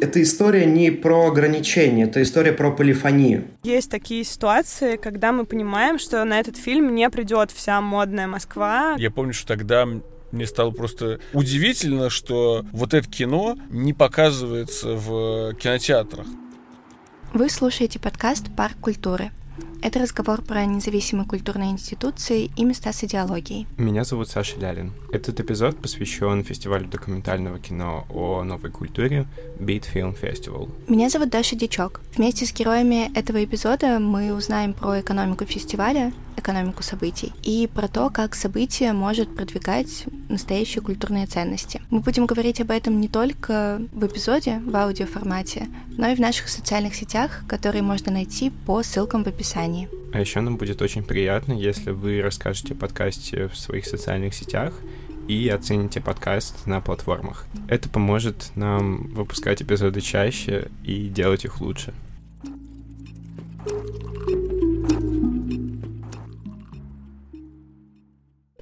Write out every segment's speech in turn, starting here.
эта история не про ограничения, это история про полифонию. Есть такие ситуации, когда мы понимаем, что на этот фильм не придет вся модная Москва. Я помню, что тогда мне стало просто удивительно, что вот это кино не показывается в кинотеатрах. Вы слушаете подкаст «Парк культуры». Это разговор про независимые культурные институции и места с идеологией. Меня зовут Саша Лялин. Этот эпизод посвящен фестивалю документального кино о новой культуре Beat Film Festival. Меня зовут Даша Дичок. Вместе с героями этого эпизода мы узнаем про экономику фестиваля, экономику событий и про то, как событие может продвигать настоящие культурные ценности. Мы будем говорить об этом не только в эпизоде, в аудиоформате, но и в наших социальных сетях, которые можно найти по ссылкам в описании. А еще нам будет очень приятно, если вы расскажете о подкасте в своих социальных сетях и оцените подкаст на платформах. Это поможет нам выпускать эпизоды чаще и делать их лучше.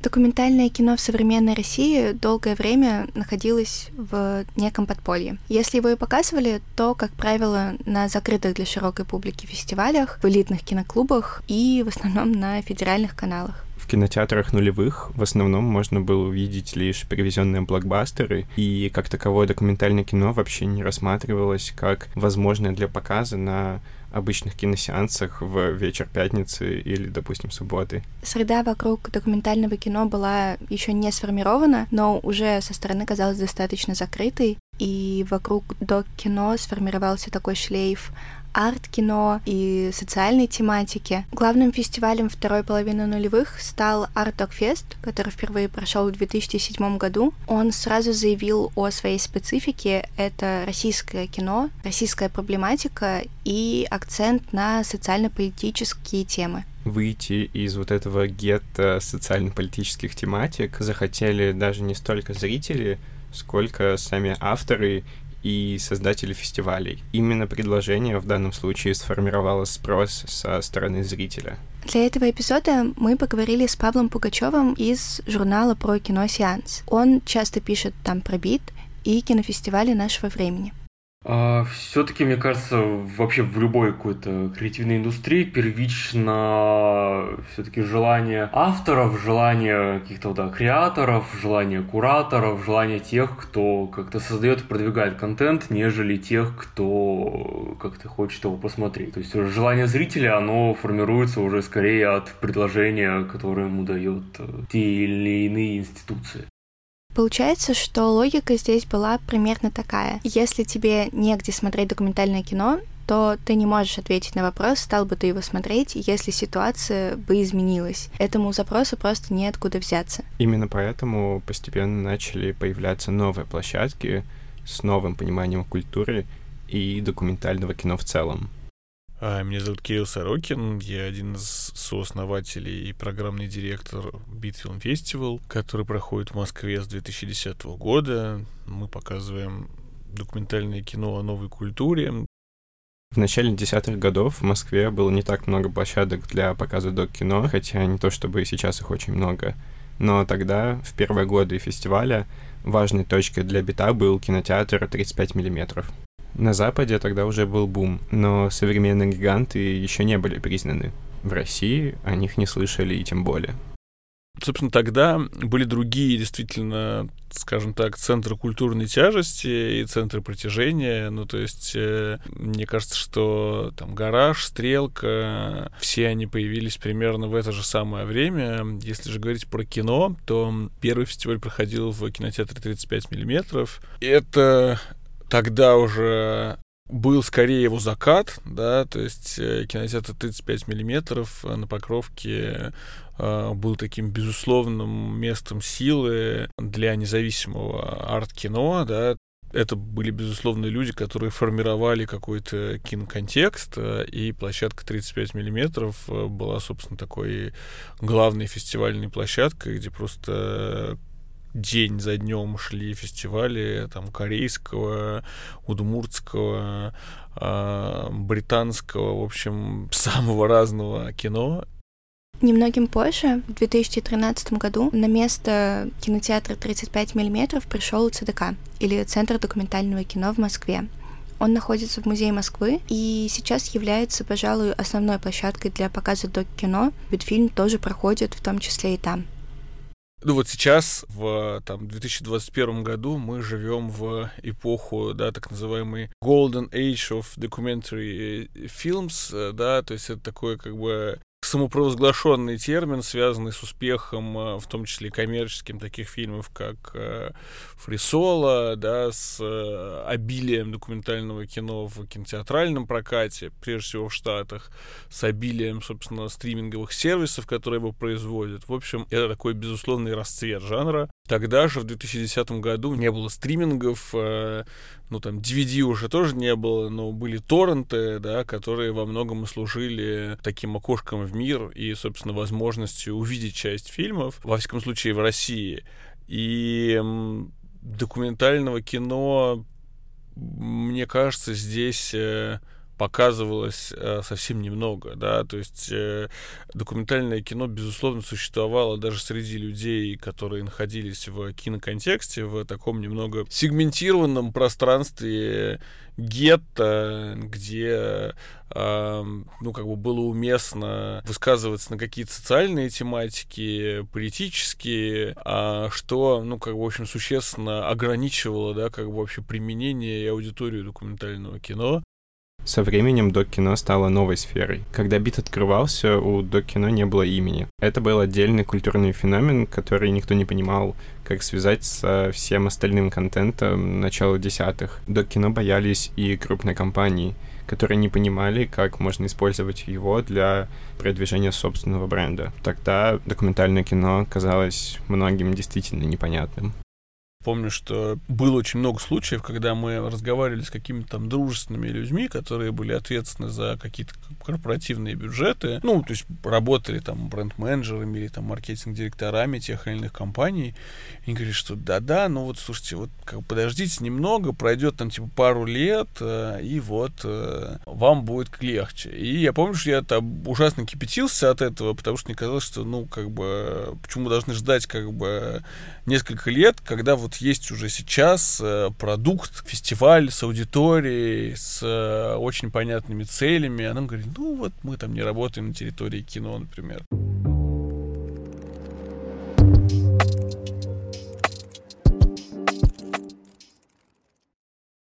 Документальное кино в современной России долгое время находилось в неком подполье. Если его и показывали, то, как правило, на закрытых для широкой публики фестивалях, в элитных киноклубах и в основном на федеральных каналах в кинотеатрах нулевых в основном можно было увидеть лишь привезенные блокбастеры, и как таковое документальное кино вообще не рассматривалось как возможное для показа на обычных киносеансах в вечер пятницы или, допустим, субботы. Среда вокруг документального кино была еще не сформирована, но уже со стороны казалась достаточно закрытой, и вокруг док-кино сформировался такой шлейф арт-кино и социальной тематики. Главным фестивалем второй половины нулевых стал Art Dog Fest, который впервые прошел в 2007 году. Он сразу заявил о своей специфике. Это российское кино, российская проблематика и акцент на социально-политические темы выйти из вот этого гетто социально-политических тематик захотели даже не столько зрители, сколько сами авторы и создатели фестивалей. Именно предложение в данном случае сформировало спрос со стороны зрителя. Для этого эпизода мы поговорили с Павлом Пугачевым из журнала про кино «Сеанс». Он часто пишет там про бит и кинофестивали нашего времени. А, Все-таки, мне кажется, вообще в любой какой-то креативной индустрии первично все-таки желание авторов, желание каких-то да, креаторов, желание кураторов, желание тех, кто как-то создает и продвигает контент, нежели тех, кто как-то хочет его посмотреть. То есть желание зрителя, оно формируется уже скорее от предложения, которое ему дает э, те или иные институции. Получается, что логика здесь была примерно такая. Если тебе негде смотреть документальное кино, то ты не можешь ответить на вопрос, стал бы ты его смотреть, если ситуация бы изменилась. Этому запросу просто неоткуда взяться. Именно поэтому постепенно начали появляться новые площадки с новым пониманием культуры и документального кино в целом. А, меня зовут Кирилл Сорокин, я один из сооснователей и программный директор Битфилм Фестивал, который проходит в Москве с 2010 года. Мы показываем документальное кино о новой культуре. В начале десятых годов в Москве было не так много площадок для показа док-кино, хотя не то чтобы сейчас их очень много. Но тогда, в первые годы фестиваля, важной точкой для бита был кинотеатр 35 миллиметров. На Западе тогда уже был бум, но современные гиганты еще не были признаны. В России о них не слышали и тем более. Собственно, тогда были другие, действительно, скажем так, центры культурной тяжести и центры притяжения. Ну, то есть, э, мне кажется, что там «Гараж», «Стрелка», все они появились примерно в это же самое время. Если же говорить про кино, то первый фестиваль проходил в кинотеатре 35 миллиметров. Это тогда уже был скорее его закат, да, то есть э, кинотеатр 35 миллиметров на Покровке э, был таким безусловным местом силы для независимого арт-кино, да, это были, безусловно, люди, которые формировали какой-то киноконтекст, э, и площадка 35 миллиметров была, собственно, такой главной фестивальной площадкой, где просто день за днем шли фестивали там корейского, удмуртского, э, британского, в общем, самого разного кино. Немногим позже, в 2013 году, на место кинотеатра 35 мм пришел ЦДК, или Центр документального кино в Москве. Он находится в Музее Москвы и сейчас является, пожалуй, основной площадкой для показа док-кино, ведь тоже проходит в том числе и там. Ну вот сейчас, в там, 2021 году, мы живем в эпоху, да, так называемый Golden Age of Documentary Films, э, да, то есть это такое как бы самопровозглашенный термин, связанный с успехом, э, в том числе коммерческим, таких фильмов, как э, Фрисола, да, с э, обилием документального кино в кинотеатральном прокате, прежде всего в Штатах, с обилием, собственно, стриминговых сервисов, которые его производят. В общем, это такой безусловный расцвет жанра. Тогда же, в 2010 году, не было стримингов, ну, там, DVD уже тоже не было, но были торренты, да, которые во многом служили таким окошком в мир и, собственно, возможностью увидеть часть фильмов, во всяком случае, в России. И документального кино, мне кажется, здесь э, показывалось э, совсем немного, да, то есть э, документальное кино, безусловно, существовало даже среди людей, которые находились в киноконтексте, в таком немного сегментированном пространстве гетто, где э, ну, как бы было уместно высказываться на какие-то социальные тематики, политические, а что, ну, как бы, в общем, существенно ограничивало, да, как бы вообще применение и аудиторию документального кино. Со временем док-кино стало новой сферой. Когда бит открывался, у док-кино не было имени. Это был отдельный культурный феномен, который никто не понимал, как связать со всем остальным контентом начала десятых. Док-кино боялись и крупные компании, которые не понимали, как можно использовать его для продвижения собственного бренда. Тогда документальное кино казалось многим действительно непонятным. Помню, что было очень много случаев, когда мы разговаривали с какими-то там дружественными людьми, которые были ответственны за какие-то корпоративные бюджеты, ну, то есть работали там бренд-менеджерами или там маркетинг-директорами тех или иных компаний. И они говорили, что да-да, ну вот, слушайте, вот как, подождите немного, пройдет там типа пару лет, э, и вот э, вам будет легче. И я помню, что я там ужасно кипятился от этого, потому что мне казалось, что, ну, как бы, почему должны ждать как бы несколько лет, когда вот есть уже сейчас э, продукт, фестиваль с аудиторией, с э, очень понятными целями, а нам говорит, ну вот мы там не работаем на территории кино, например.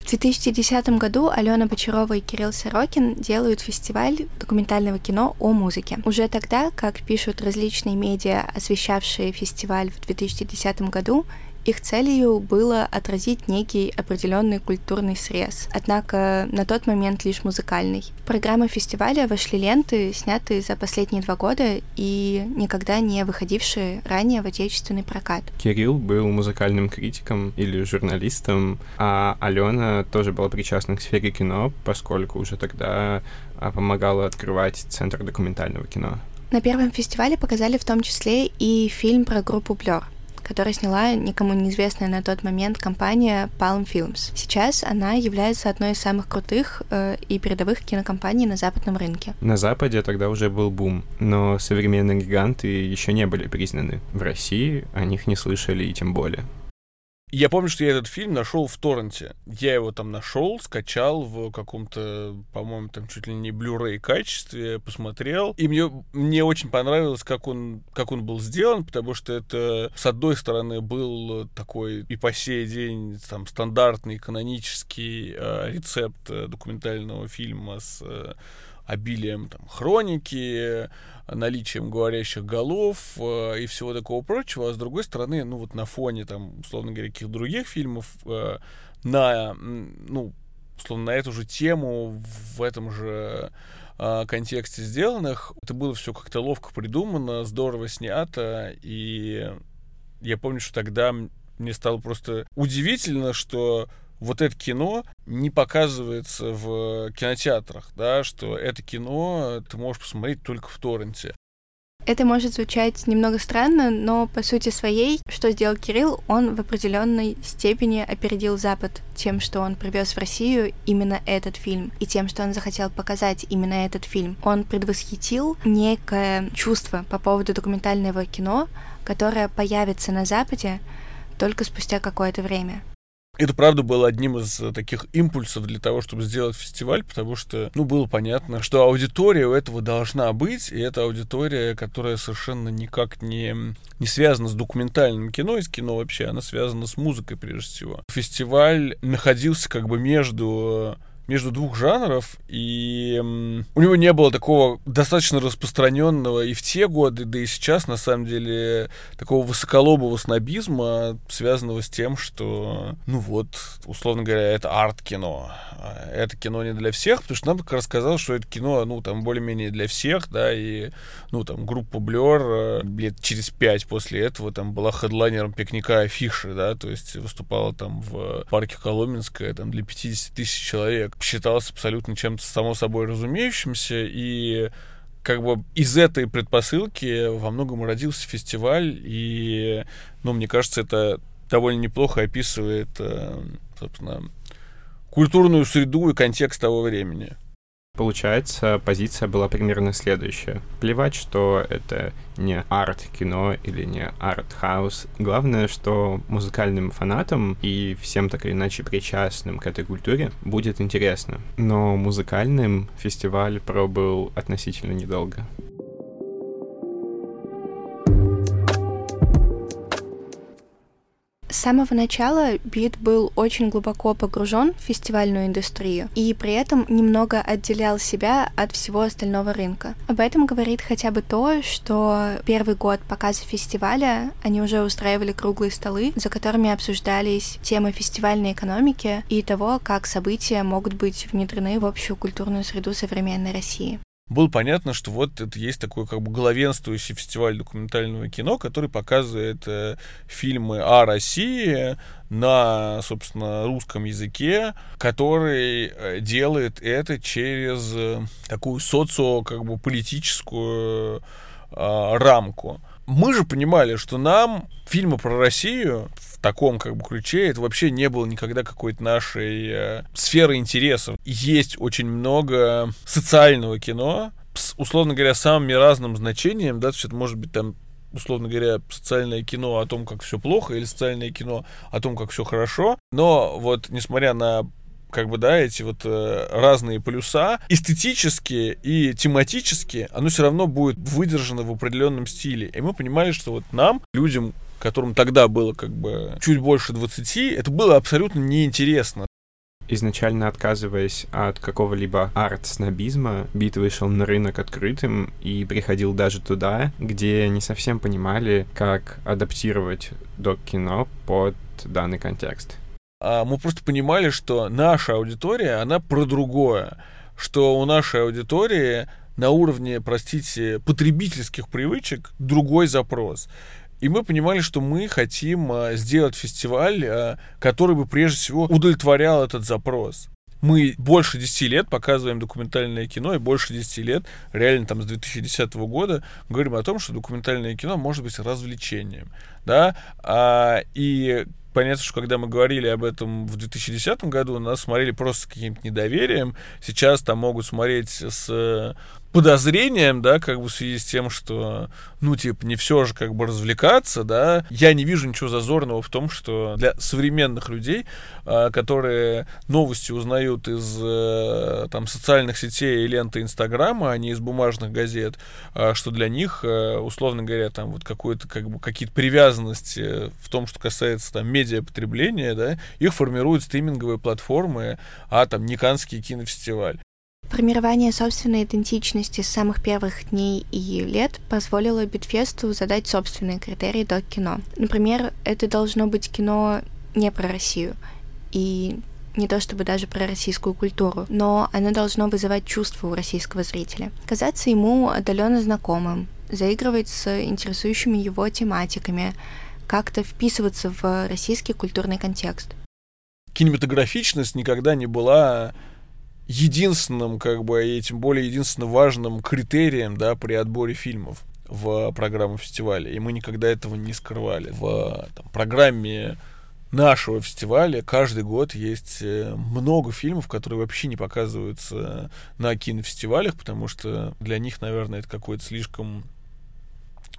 В 2010 году Алена Бочарова и Кирилл Сорокин делают фестиваль документального кино о музыке. Уже тогда, как пишут различные медиа, освещавшие фестиваль в 2010 году, их целью было отразить некий определенный культурный срез, однако на тот момент лишь музыкальный. В программу фестиваля вошли ленты, снятые за последние два года и никогда не выходившие ранее в отечественный прокат. Кирилл был музыкальным критиком или журналистом, а Алена тоже была причастна к сфере кино, поскольку уже тогда а, помогала открывать Центр документального кино. На первом фестивале показали в том числе и фильм про группу Blur который сняла никому неизвестная на тот момент компания Palm Films. Сейчас она является одной из самых крутых э, и передовых кинокомпаний на западном рынке. На Западе тогда уже был бум, но современные гиганты еще не были признаны. В России о них не слышали и тем более. Я помню, что я этот фильм нашел в торренте. Я его там нашел, скачал в каком-то, по-моему, там чуть ли не Blu-ray качестве, посмотрел. И мне, мне очень понравилось, как он, как он был сделан, потому что это, с одной стороны, был такой и по сей день там стандартный канонический э, рецепт э, документального фильма с э, обилием там, хроники, наличием говорящих голов э, и всего такого прочего, а с другой стороны, ну вот на фоне там, условно говоря, каких других фильмов э, на, ну, условно, на эту же тему в этом же э, контексте сделанных, это было все как-то ловко придумано, здорово снято, и я помню, что тогда мне стало просто удивительно, что вот это кино не показывается в кинотеатрах, да, что это кино ты можешь посмотреть только в торренте. Это может звучать немного странно, но по сути своей, что сделал Кирилл, он в определенной степени опередил Запад тем, что он привез в Россию именно этот фильм, и тем, что он захотел показать именно этот фильм. Он предвосхитил некое чувство по поводу документального кино, которое появится на Западе только спустя какое-то время. Это, правда, было одним из таких импульсов для того, чтобы сделать фестиваль, потому что, ну, было понятно, что аудитория у этого должна быть, и это аудитория, которая совершенно никак не, не связана с документальным кино, и с кино вообще, она связана с музыкой прежде всего. Фестиваль находился как бы между между двух жанров, и у него не было такого достаточно распространенного и в те годы, да и сейчас, на самом деле, такого высоколобого снобизма, связанного с тем, что, ну вот, условно говоря, это арт-кино. А это кино не для всех, потому что нам как раз сказал, что это кино, ну, там, более-менее для всех, да, и, ну, там, группа Blur э, лет через пять после этого там была хедлайнером пикника афиши, да, то есть выступала там в парке Коломенское, там, для 50 тысяч человек считалось абсолютно чем-то само собой разумеющимся, и как бы из этой предпосылки во многом родился фестиваль, и, ну, мне кажется, это довольно неплохо описывает, э, собственно, культурную среду и контекст того времени. Получается, позиция была примерно следующая. Плевать, что это не арт-кино или не арт-хаус. Главное, что музыкальным фанатам и всем так или иначе причастным к этой культуре будет интересно. Но музыкальным фестиваль пробыл относительно недолго. С самого начала Бит был очень глубоко погружен в фестивальную индустрию и при этом немного отделял себя от всего остального рынка. Об этом говорит хотя бы то, что первый год показа фестиваля они уже устраивали круглые столы, за которыми обсуждались темы фестивальной экономики и того, как события могут быть внедрены в общую культурную среду современной России было понятно, что вот это есть такой как бы главенствующий фестиваль документального кино, который показывает э, фильмы о России на, собственно, русском языке, который э, делает это через э, такую социо как бы политическую э, рамку. Мы же понимали, что нам фильмы про Россию таком как бы ключе это вообще не было никогда какой-то нашей э, сферы интересов. Есть очень много социального кино с, условно говоря, самыми разным значением, да, то есть это может быть там условно говоря, социальное кино о том, как все плохо, или социальное кино о том, как все хорошо. Но вот, несмотря на как бы, да, эти вот э, разные полюса, эстетически и тематически, оно все равно будет выдержано в определенном стиле. И мы понимали, что вот нам, людям, которым тогда было как бы чуть больше 20, это было абсолютно неинтересно. Изначально отказываясь от какого-либо арт-снобизма, Бит вышел на рынок открытым и приходил даже туда, где не совсем понимали, как адаптировать док-кино под данный контекст а мы просто понимали, что наша аудитория, она про другое, что у нашей аудитории на уровне, простите, потребительских привычек другой запрос. И мы понимали, что мы хотим а, сделать фестиваль, а, который бы прежде всего удовлетворял этот запрос. Мы больше 10 лет показываем документальное кино, и больше 10 лет, реально там с 2010 года, говорим о том, что документальное кино может быть развлечением. Да? А, и понятно, что когда мы говорили об этом в 2010 году, нас смотрели просто с каким-то недоверием. Сейчас там могут смотреть с подозрением, да, как бы в связи с тем, что, ну, типа, не все же как бы развлекаться, да, я не вижу ничего зазорного в том, что для современных людей, а, которые новости узнают из э, там социальных сетей и ленты Инстаграма, а не из бумажных газет, а, что для них, э, условно говоря, там вот какой-то, как бы, какие-то привязанности в том, что касается там медиапотребления, да, их формируют стриминговые платформы, а там Никанский кинофестиваль. Формирование собственной идентичности с самых первых дней и лет позволило Битфесту задать собственные критерии до кино. Например, это должно быть кино не про Россию и не то чтобы даже про российскую культуру, но оно должно вызывать чувства у российского зрителя, казаться ему отдаленно знакомым, заигрывать с интересующими его тематиками, как-то вписываться в российский культурный контекст. Кинематографичность никогда не была единственным, как бы, и тем более единственно важным критерием, да, при отборе фильмов в программу фестиваля. И мы никогда этого не скрывали. В там, программе нашего фестиваля каждый год есть э, много фильмов, которые вообще не показываются на кинофестивалях, потому что для них, наверное, это какой-то слишком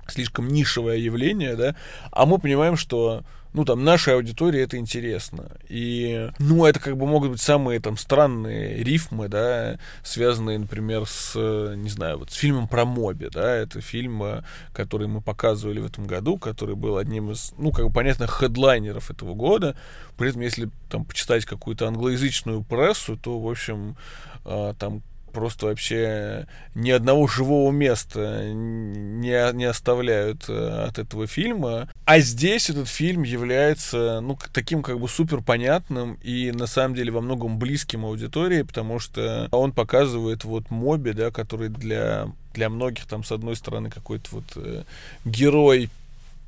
слишком нишевое явление, да, а мы понимаем, что ну, там, нашей аудитории это интересно. И, ну, это как бы могут быть самые там странные рифмы, да, связанные, например, с, не знаю, вот с фильмом про Моби, да, это фильм, э, который мы показывали в этом году, который был одним из, ну, как бы понятно, хедлайнеров этого года. При этом, если там почитать какую-то англоязычную прессу, то, в общем, э, там просто вообще ни одного живого места не, не оставляют э, от этого фильма. А здесь этот фильм является, ну, таким как бы супер понятным и на самом деле во многом близким аудитории, потому что он показывает вот Моби, да, который для, для многих там с одной стороны какой-то вот э, герой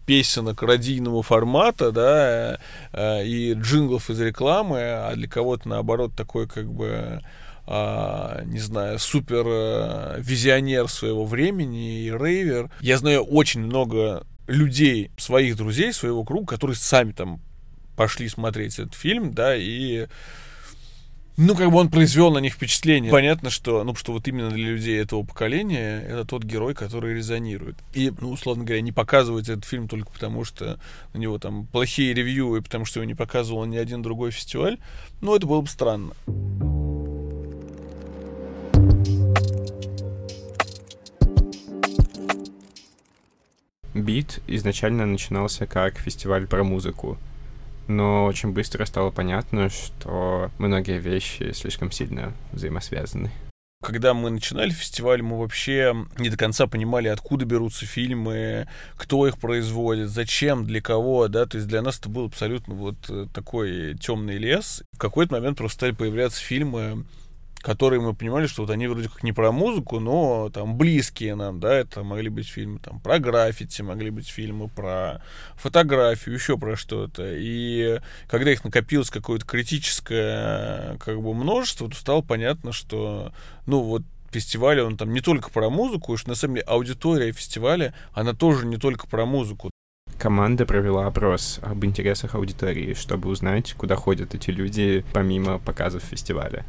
песенок радийного формата, да, э, и джинглов из рекламы, а для кого-то, наоборот, такой как бы а, не знаю, супер а, визионер своего времени и рейвер. Я знаю очень много людей, своих друзей, своего круга, которые сами там пошли смотреть этот фильм, да, и ну, как бы он произвел на них впечатление. Понятно, что, ну, что вот именно для людей этого поколения это тот герой, который резонирует. И, ну, условно говоря, не показывать этот фильм только потому, что на него там плохие ревью, и потому что его не показывал ни один другой фестиваль, ну, это было бы странно. Бит изначально начинался как фестиваль про музыку, но очень быстро стало понятно, что многие вещи слишком сильно взаимосвязаны. Когда мы начинали фестиваль, мы вообще не до конца понимали, откуда берутся фильмы, кто их производит, зачем, для кого, да, то есть для нас это был абсолютно вот э, такой темный лес. В какой-то момент просто стали появляться фильмы, которые мы понимали, что вот они вроде как не про музыку, но там близкие нам, да, это могли быть фильмы там про граффити, могли быть фильмы про фотографию, еще про что-то. И когда их накопилось какое-то критическое как бы множество, то стало понятно, что, ну вот фестиваль, он там не только про музыку, и что на самом деле аудитория фестиваля, она тоже не только про музыку. Команда провела опрос об интересах аудитории, чтобы узнать, куда ходят эти люди помимо показов фестиваля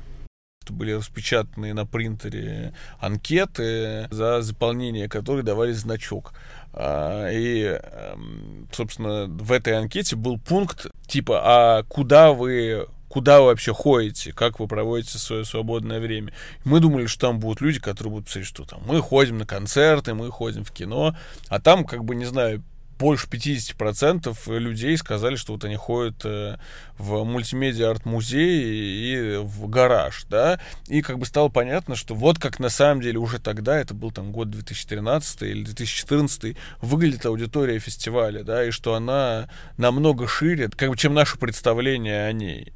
что были распечатаны на принтере анкеты, за заполнение которой давали значок. А, и, эм, собственно, в этой анкете был пункт типа, а куда вы куда вы вообще ходите, как вы проводите свое свободное время. Мы думали, что там будут люди, которые будут писать, что там мы ходим на концерты, мы ходим в кино, а там, как бы, не знаю, больше 50% людей сказали, что вот они ходят э, в мультимедиа-арт-музей и в гараж, да, и как бы стало понятно, что вот как на самом деле уже тогда, это был там год 2013 или 2014, выглядит аудитория фестиваля, да, и что она намного шире, как бы, чем наше представление о ней.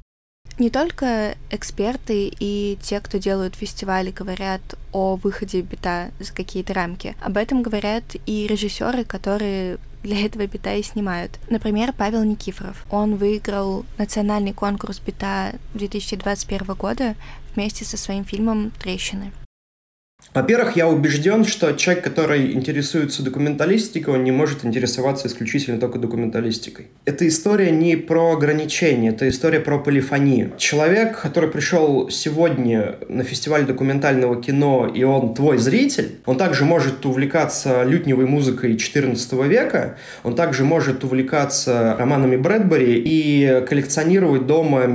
Не только эксперты и те, кто делают фестивали, говорят о выходе бита за какие-то рамки. Об этом говорят и режиссеры, которые для этого бита и снимают. Например, Павел Никифоров. Он выиграл национальный конкурс бита 2021 года вместе со своим фильмом «Трещины». Во-первых, я убежден, что человек, который интересуется документалистикой, он не может интересоваться исключительно только документалистикой. Эта история не про ограничения, это история про полифонию. Человек, который пришел сегодня на фестиваль документального кино, и он твой зритель, он также может увлекаться лютневой музыкой XIV века, он также может увлекаться романами Брэдбери и коллекционировать дома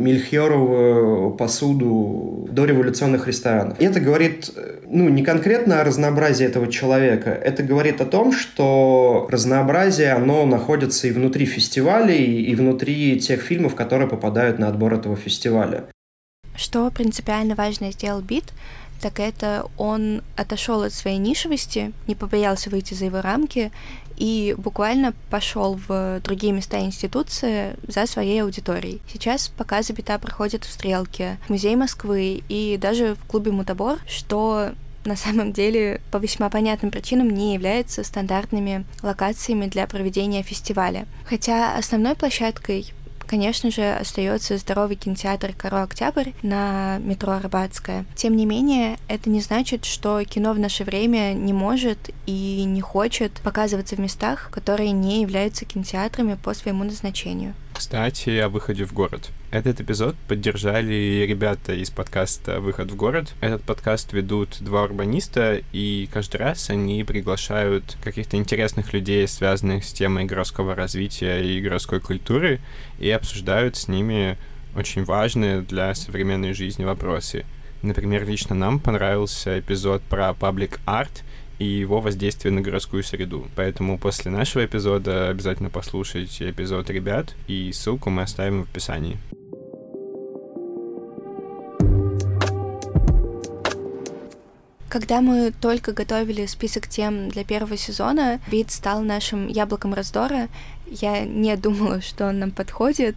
мельхиоровую посуду до революционных ресторанов. И это говорит говорит, ну, не конкретно о разнообразии этого человека, это говорит о том, что разнообразие, оно находится и внутри фестивалей, и внутри тех фильмов, которые попадают на отбор этого фестиваля. Что принципиально важно сделал Бит, так это он отошел от своей нишевости, не побоялся выйти за его рамки и буквально пошел в другие места институции за своей аудиторией. Сейчас показы бита проходят в Стрелке, в Музее Москвы и даже в клубе Мутабор, что на самом деле по весьма понятным причинам не является стандартными локациями для проведения фестиваля. Хотя основной площадкой конечно же, остается здоровый кинотеатр «Каро Октябрь» на метро Арбатская. Тем не менее, это не значит, что кино в наше время не может и не хочет показываться в местах, которые не являются кинотеатрами по своему назначению. Кстати, о выходе в город. Этот эпизод поддержали ребята из подкаста «Выход в город». Этот подкаст ведут два урбаниста, и каждый раз они приглашают каких-то интересных людей, связанных с темой городского развития и городской культуры, и обсуждают с ними очень важные для современной жизни вопросы. Например, лично нам понравился эпизод про паблик арт и его воздействие на городскую среду. Поэтому после нашего эпизода обязательно послушайте эпизод ребят, и ссылку мы оставим в описании. Когда мы только готовили список тем для первого сезона, Бит стал нашим яблоком раздора. Я не думала, что он нам подходит.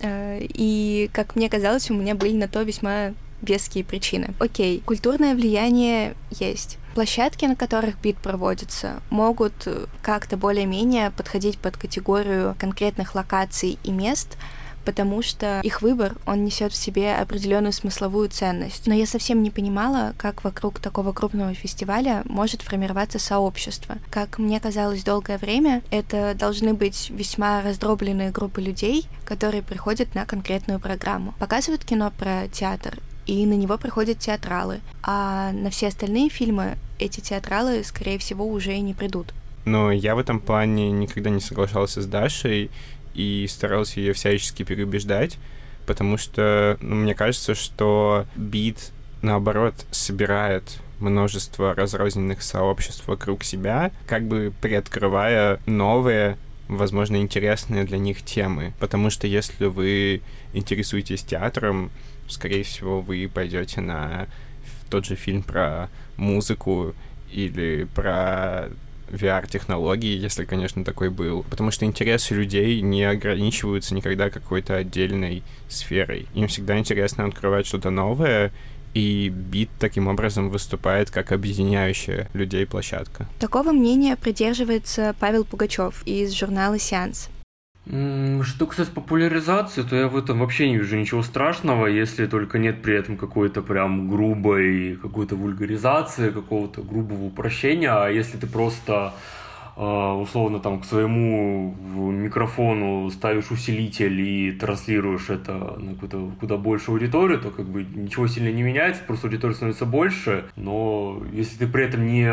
Э, и, как мне казалось, у меня были на то весьма веские причины. Окей, культурное влияние есть. Площадки, на которых бит проводится, могут как-то более-менее подходить под категорию конкретных локаций и мест, потому что их выбор, он несет в себе определенную смысловую ценность. Но я совсем не понимала, как вокруг такого крупного фестиваля может формироваться сообщество. Как мне казалось долгое время, это должны быть весьма раздробленные группы людей, которые приходят на конкретную программу. Показывают кино про театр, и на него приходят театралы. А на все остальные фильмы эти театралы, скорее всего, уже и не придут. Но я в этом плане никогда не соглашался с Дашей, и старался ее всячески переубеждать, потому что ну, мне кажется, что бит, наоборот, собирает множество разрозненных сообществ вокруг себя, как бы приоткрывая новые, возможно, интересные для них темы. Потому что если вы интересуетесь театром, скорее всего, вы пойдете на тот же фильм про музыку или про VR-технологии, если, конечно, такой был. Потому что интересы людей не ограничиваются никогда какой-то отдельной сферой. Им всегда интересно открывать что-то новое, и бит таким образом выступает как объединяющая людей площадка. Такого мнения придерживается Павел Пугачев из журнала «Сеанс». Что касается популяризации, то я в этом вообще не вижу ничего страшного, если только нет при этом какой-то прям грубой какой-то вульгаризации, какого-то грубого упрощения, а если ты просто условно там к своему микрофону ставишь усилитель и транслируешь это на какую-то куда больше аудиторию, то как бы ничего сильно не меняется, просто аудитория становится больше, но если ты при этом не,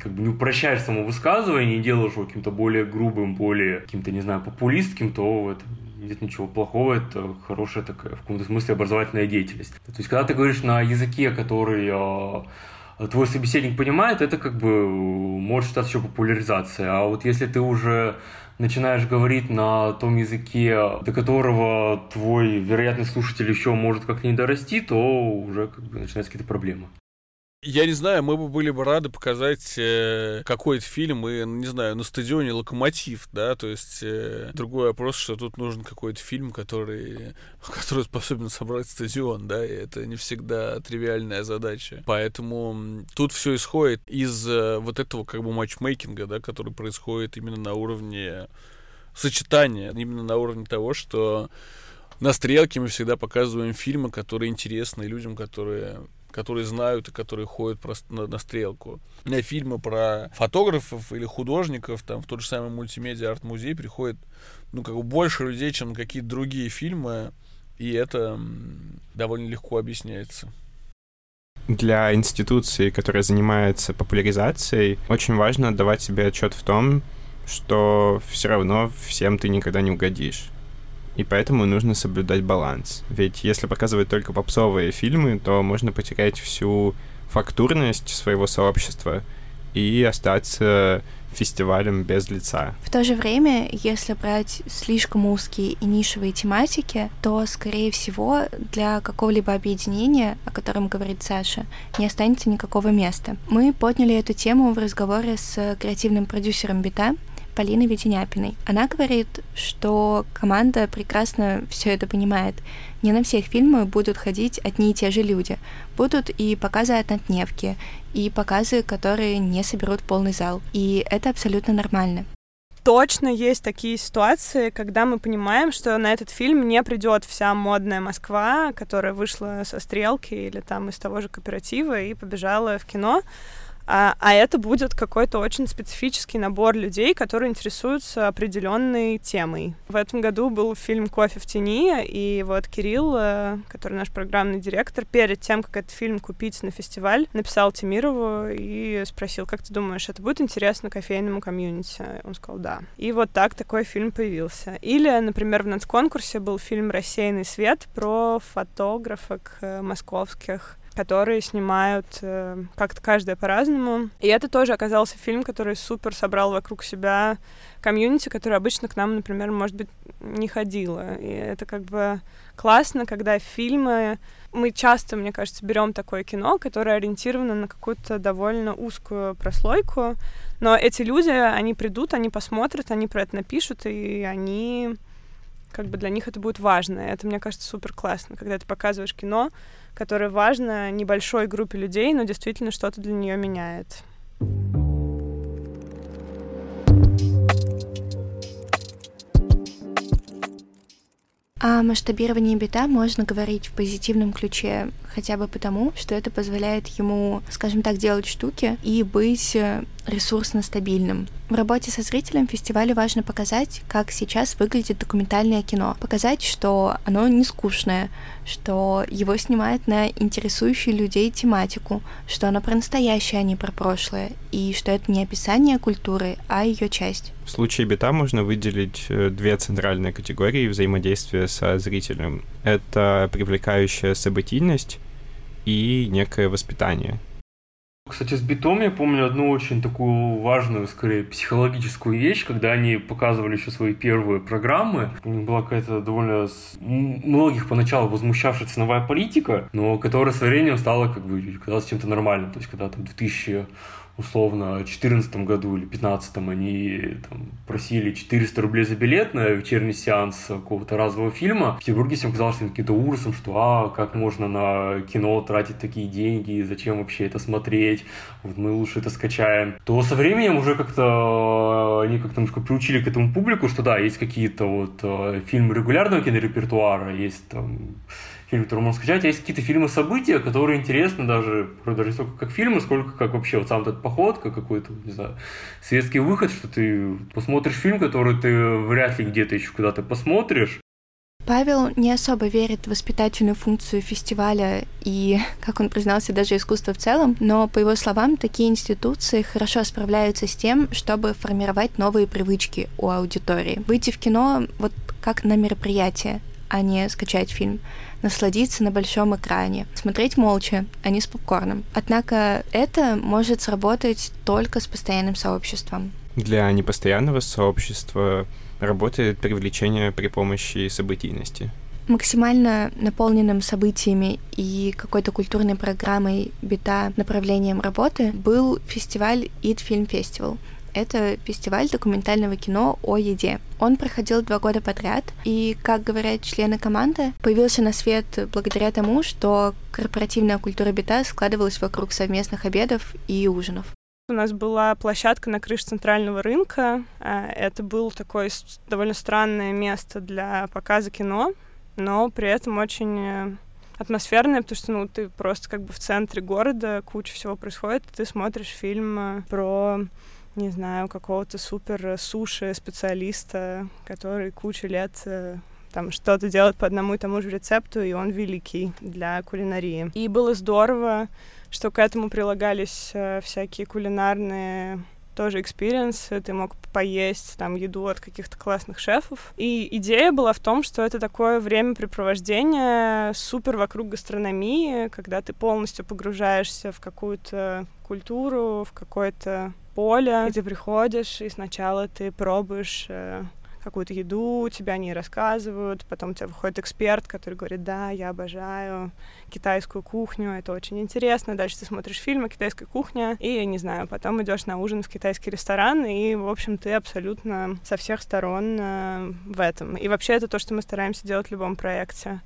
как бы не упрощаешь само высказывание, не делаешь его каким-то более грубым, более каким-то, не знаю, популистским, то это нет ничего плохого, это хорошая такая, в каком-то смысле, образовательная деятельность. То есть, когда ты говоришь на языке, который а, твой собеседник понимает, это как бы может считаться еще популяризацией. А вот если ты уже начинаешь говорить на том языке, до которого твой вероятный слушатель еще может как-то не дорасти, то уже как бы начинаются какие-то проблемы. Я не знаю, мы бы были бы рады показать э, какой-то фильм и, не знаю, на стадионе «Локомотив», да, то есть э, другой вопрос, что тут нужен какой-то фильм, который, который способен собрать стадион, да, и это не всегда тривиальная задача. Поэтому тут все исходит из э, вот этого как бы матчмейкинга, да, который происходит именно на уровне сочетания, именно на уровне того, что на стрелке мы всегда показываем фильмы, которые интересны людям, которые которые знают и которые ходят просто на, на стрелку. У меня фильмы про фотографов или художников, там, в тот же самый мультимедиа арт-музей приходит, ну, как бы больше людей, чем какие-то другие фильмы, и это довольно легко объясняется. Для институции, которая занимается популяризацией, очень важно отдавать себе отчет в том, что все равно всем ты никогда не угодишь и поэтому нужно соблюдать баланс. Ведь если показывать только попсовые фильмы, то можно потерять всю фактурность своего сообщества и остаться фестивалем без лица. В то же время, если брать слишком узкие и нишевые тематики, то, скорее всего, для какого-либо объединения, о котором говорит Саша, не останется никакого места. Мы подняли эту тему в разговоре с креативным продюсером Бита, Полины Веденяпиной. Она говорит, что команда прекрасно все это понимает. Не на всех фильмы будут ходить одни и те же люди. Будут и показы однодневки, и показы, которые не соберут полный зал. И это абсолютно нормально точно есть такие ситуации, когда мы понимаем, что на этот фильм не придет вся модная Москва, которая вышла со стрелки или там из того же кооператива и побежала в кино А, а это будет какой-то очень специфический набор людей, которые интересуются определенной темой. В этом году был фильм «Кофе в тени», и вот Кирилл, э, который наш программный директор, перед тем, как этот фильм купить на фестиваль, написал Тимирову и спросил, как ты думаешь, это будет интересно кофейному комьюнити? Он сказал, да. И вот так такой фильм появился. Или, например, в нацконкурсе был фильм «Рассеянный свет» про фотографок э, московских которые снимают э, как-то каждая по-разному. И это тоже оказался фильм, который супер собрал вокруг себя комьюнити, которое обычно к нам, например, может быть, не ходило. И это как бы классно, когда фильмы... Мы часто, мне кажется, берем такое кино, которое ориентировано на какую-то довольно узкую прослойку, но эти люди, они придут, они посмотрят, они про это напишут, и они как бы для них это будет важно. Это, мне кажется, супер классно, когда ты показываешь кино, которое важно небольшой группе людей, но действительно что-то для нее меняет. О масштабировании бита можно говорить в позитивном ключе хотя бы потому, что это позволяет ему, скажем так, делать штуки и быть э, ресурсно стабильным. В работе со зрителем фестивалю важно показать, как сейчас выглядит документальное кино. Показать, что оно не скучное, что его снимают на интересующую людей тематику, что оно про настоящее, а не про прошлое, и что это не описание культуры, а ее часть. В случае бита можно выделить э, две центральные категории взаимодействия со зрителем. Это привлекающая событийность и некое воспитание. Кстати, с битом я помню одну очень такую важную, скорее, психологическую вещь, когда они показывали еще свои первые программы. У них была какая-то довольно многих поначалу возмущавшая ценовая политика, но которая со временем стала как бы казалось чем-то нормальным. То есть, когда там 2000 условно, в 2014 году или 2015 они там, просили 400 рублей за билет на вечерний сеанс какого-то разового фильма, в Петербурге всем казалось каким-то ужасом, что а, как можно на кино тратить такие деньги, зачем вообще это смотреть, вот мы лучше это скачаем. То со временем уже как-то они как-то немножко приучили к этому публику, что да, есть какие-то вот э, фильмы регулярного кинорепертуара, есть там фильм, который можно скачать. А есть какие-то фильмы-события, которые интересны даже, даже не столько как фильмы, сколько как вообще вот сам этот поход, как какой-то, не знаю, светский выход, что ты посмотришь фильм, который ты вряд ли где-то еще куда-то посмотришь, Павел не особо верит в воспитательную функцию фестиваля и, как он признался, даже искусство в целом, но, по его словам, такие институции хорошо справляются с тем, чтобы формировать новые привычки у аудитории. Выйти в кино вот как на мероприятие, а не скачать фильм насладиться на большом экране, смотреть молча, а не с попкорном. Однако это может сработать только с постоянным сообществом. Для непостоянного сообщества работает привлечение при помощи событийности. Максимально наполненным событиями и какой-то культурной программой бита направлением работы был фестиваль Eat Film Festival — это фестиваль документального кино о еде. Он проходил два года подряд, и, как говорят члены команды, появился на свет благодаря тому, что корпоративная культура бита складывалась вокруг совместных обедов и ужинов. У нас была площадка на крыше центрального рынка. А, это было такое довольно странное место для показа кино, но при этом очень э, атмосферное, потому что ну, ты просто как бы в центре города, куча всего происходит, ты смотришь фильм э, про не знаю, какого-то супер суши специалиста, который кучу лет э, там что-то делает по одному и тому же рецепту, и он великий для кулинарии. И было здорово, что к этому прилагались э, всякие кулинарные тоже experience, ты мог поесть там еду от каких-то классных шефов. И идея была в том, что это такое времяпрепровождение супер вокруг гастрономии, когда ты полностью погружаешься в какую-то культуру, в какой-то поле, и ты приходишь, и сначала ты пробуешь э, какую-то еду, тебя они рассказывают, потом у тебя выходит эксперт, который говорит, да, я обожаю китайскую кухню, это очень интересно. Дальше ты смотришь фильм о китайской кухне, и, не знаю, потом идешь на ужин в китайский ресторан, и, в общем, ты абсолютно со всех сторон э, в этом. И вообще это то, что мы стараемся делать в любом проекте.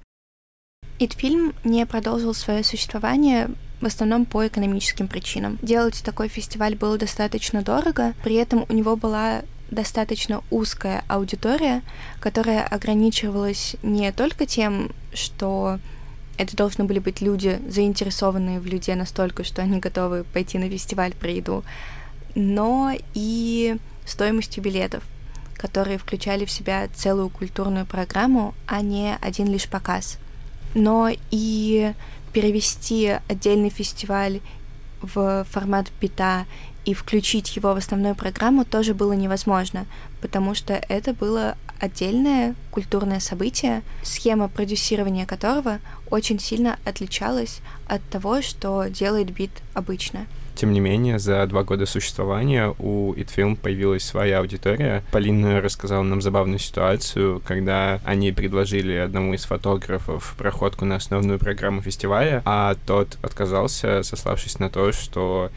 Итфильм не продолжил свое существование в основном по экономическим причинам. Делать такой фестиваль было достаточно дорого, при этом у него была достаточно узкая аудитория, которая ограничивалась не только тем, что Это должны были быть люди, заинтересованные в людей настолько, что они готовы пойти на фестиваль про еду, но и стоимостью билетов, которые включали в себя целую культурную программу, а не один лишь показ. Но и перевести отдельный фестиваль в формат бита и включить его в основную программу тоже было невозможно, потому что это было отдельное культурное событие, схема продюсирования которого очень сильно отличалась от того, что делает бит обычно. Тем не менее, за два года существования у Itfilm появилась своя аудитория. Полина рассказала нам забавную ситуацию, когда они предложили одному из фотографов проходку на основную программу фестиваля, а тот отказался, сославшись на то, что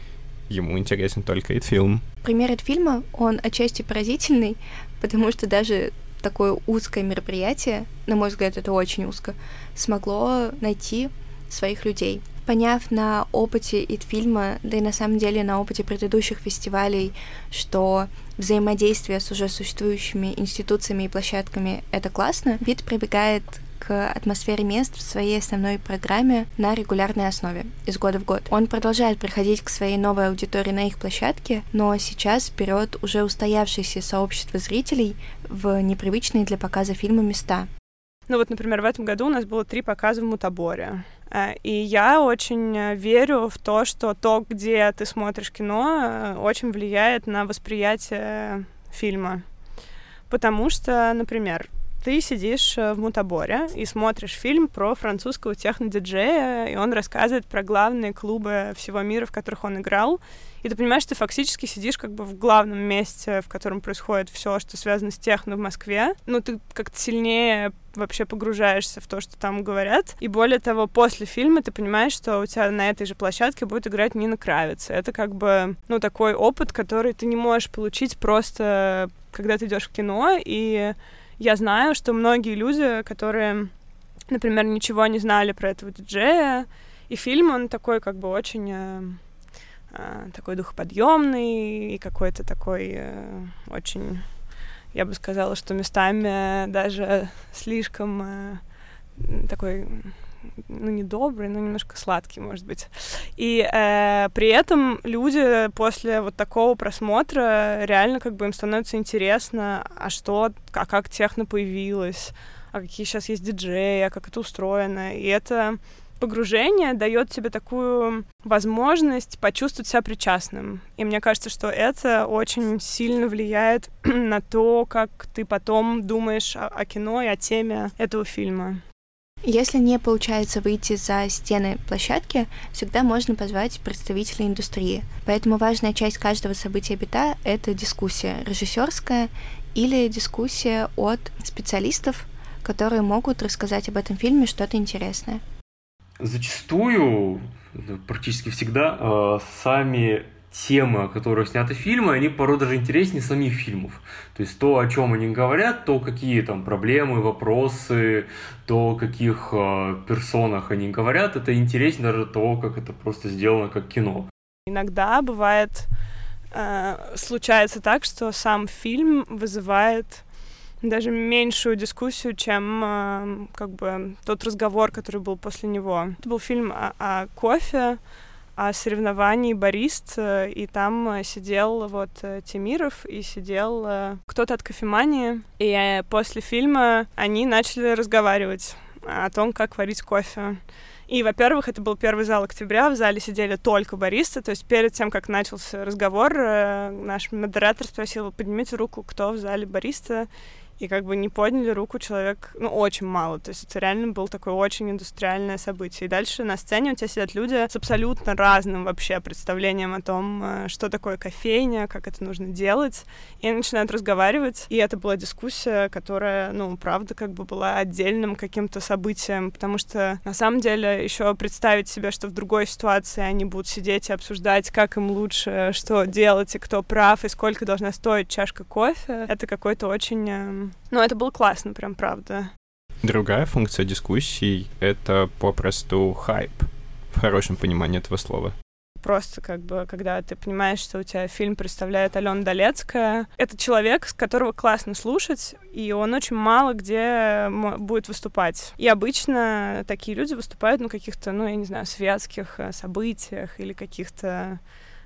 ему интересен только Itfilm. Пример Itfilm, он отчасти поразительный, потому что даже такое узкое мероприятие, на мой взгляд, это очень узко, смогло найти своих людей — поняв на опыте ИТ-фильма, да и на самом деле на опыте предыдущих фестивалей, что взаимодействие с уже существующими институциями и площадками — это классно, ВИД прибегает к атмосфере мест в своей основной программе на регулярной основе из года в год. Он продолжает приходить к своей новой аудитории на их площадке, но сейчас берет уже устоявшееся сообщество зрителей в непривычные для показа фильмы места. Ну вот, например, в этом году у нас было три показа в Мутаборе. Э, и я очень э, верю в то, что то, где ты смотришь кино, э, очень влияет на восприятие фильма. Потому что, например, ты сидишь в Мутаборе и смотришь фильм про французского технодиджея, и он рассказывает про главные клубы всего мира, в которых он играл. И ты понимаешь, ты фактически сидишь как бы в главном месте, в котором происходит все, что связано с техно в Москве. Ну, ты как-то сильнее вообще погружаешься в то, что там говорят. И более того, после фильма ты понимаешь, что у тебя на этой же площадке будет играть Нина Кравица. Это как бы, ну, такой опыт, который ты не можешь получить просто, когда ты идешь в кино. И я знаю, что многие люди, которые, например, ничего не знали про этого диджея, и фильм, он такой как бы очень э, э, такой духоподъемный и какой-то такой э, очень я бы сказала, что местами даже слишком э, такой ну, не добрый, но немножко сладкий, может быть. И э, при этом люди после вот такого просмотра реально как бы им становится интересно, а что, а как техно появилось, а какие сейчас есть диджеи, а как это устроено. И это погружение дает тебе такую возможность почувствовать себя причастным. И мне кажется, что это очень сильно влияет на то, как ты потом думаешь о, о кино и о теме этого фильма. Если не получается выйти за стены площадки, всегда можно позвать представителей индустрии. Поэтому важная часть каждого события бита — это дискуссия режиссерская или дискуссия от специалистов, которые могут рассказать об этом фильме что-то интересное зачастую, практически всегда, э, сами темы, о которых сняты фильмы, они порой даже интереснее самих фильмов. То есть то, о чем они говорят, то, какие там проблемы, вопросы, то, о каких э, персонах они говорят, это интереснее даже того, как это просто сделано как кино. Иногда бывает, э, случается так, что сам фильм вызывает даже меньшую дискуссию, чем э, как бы тот разговор, который был после него. Это был фильм о, о кофе, о соревновании барист, э, и там э, сидел вот э, Тимиров и сидел кто-то от кофемании, и после фильма они начали разговаривать о том, как варить кофе. И, во-первых, это был первый зал октября, в зале сидели только баристы, то есть перед тем, как начался разговор, наш модератор спросил, поднимите руку, кто в зале бариста, и как бы не подняли руку человек, ну, очень мало. То есть это реально было такое очень индустриальное событие. И дальше на сцене у тебя сидят люди с абсолютно разным вообще представлением о том, э, что такое кофейня, как это нужно делать. И начинают разговаривать. И это была дискуссия, которая, ну, правда, как бы была отдельным каким-то событием, потому что на самом деле еще представить себе, что в другой ситуации они будут сидеть и обсуждать, как им лучше, что делать и кто прав, и сколько должна стоить чашка кофе, это какой-то очень э, ну, это было классно, прям правда. Другая функция дискуссий — это попросту хайп, в хорошем понимании этого слова. просто как бы, когда ты понимаешь, что у тебя фильм представляет Алена Долецкая. Это человек, с которого классно слушать, и он очень мало где будет выступать. И обычно такие люди выступают на каких-то, ну, я не знаю, светских э, событиях или каких-то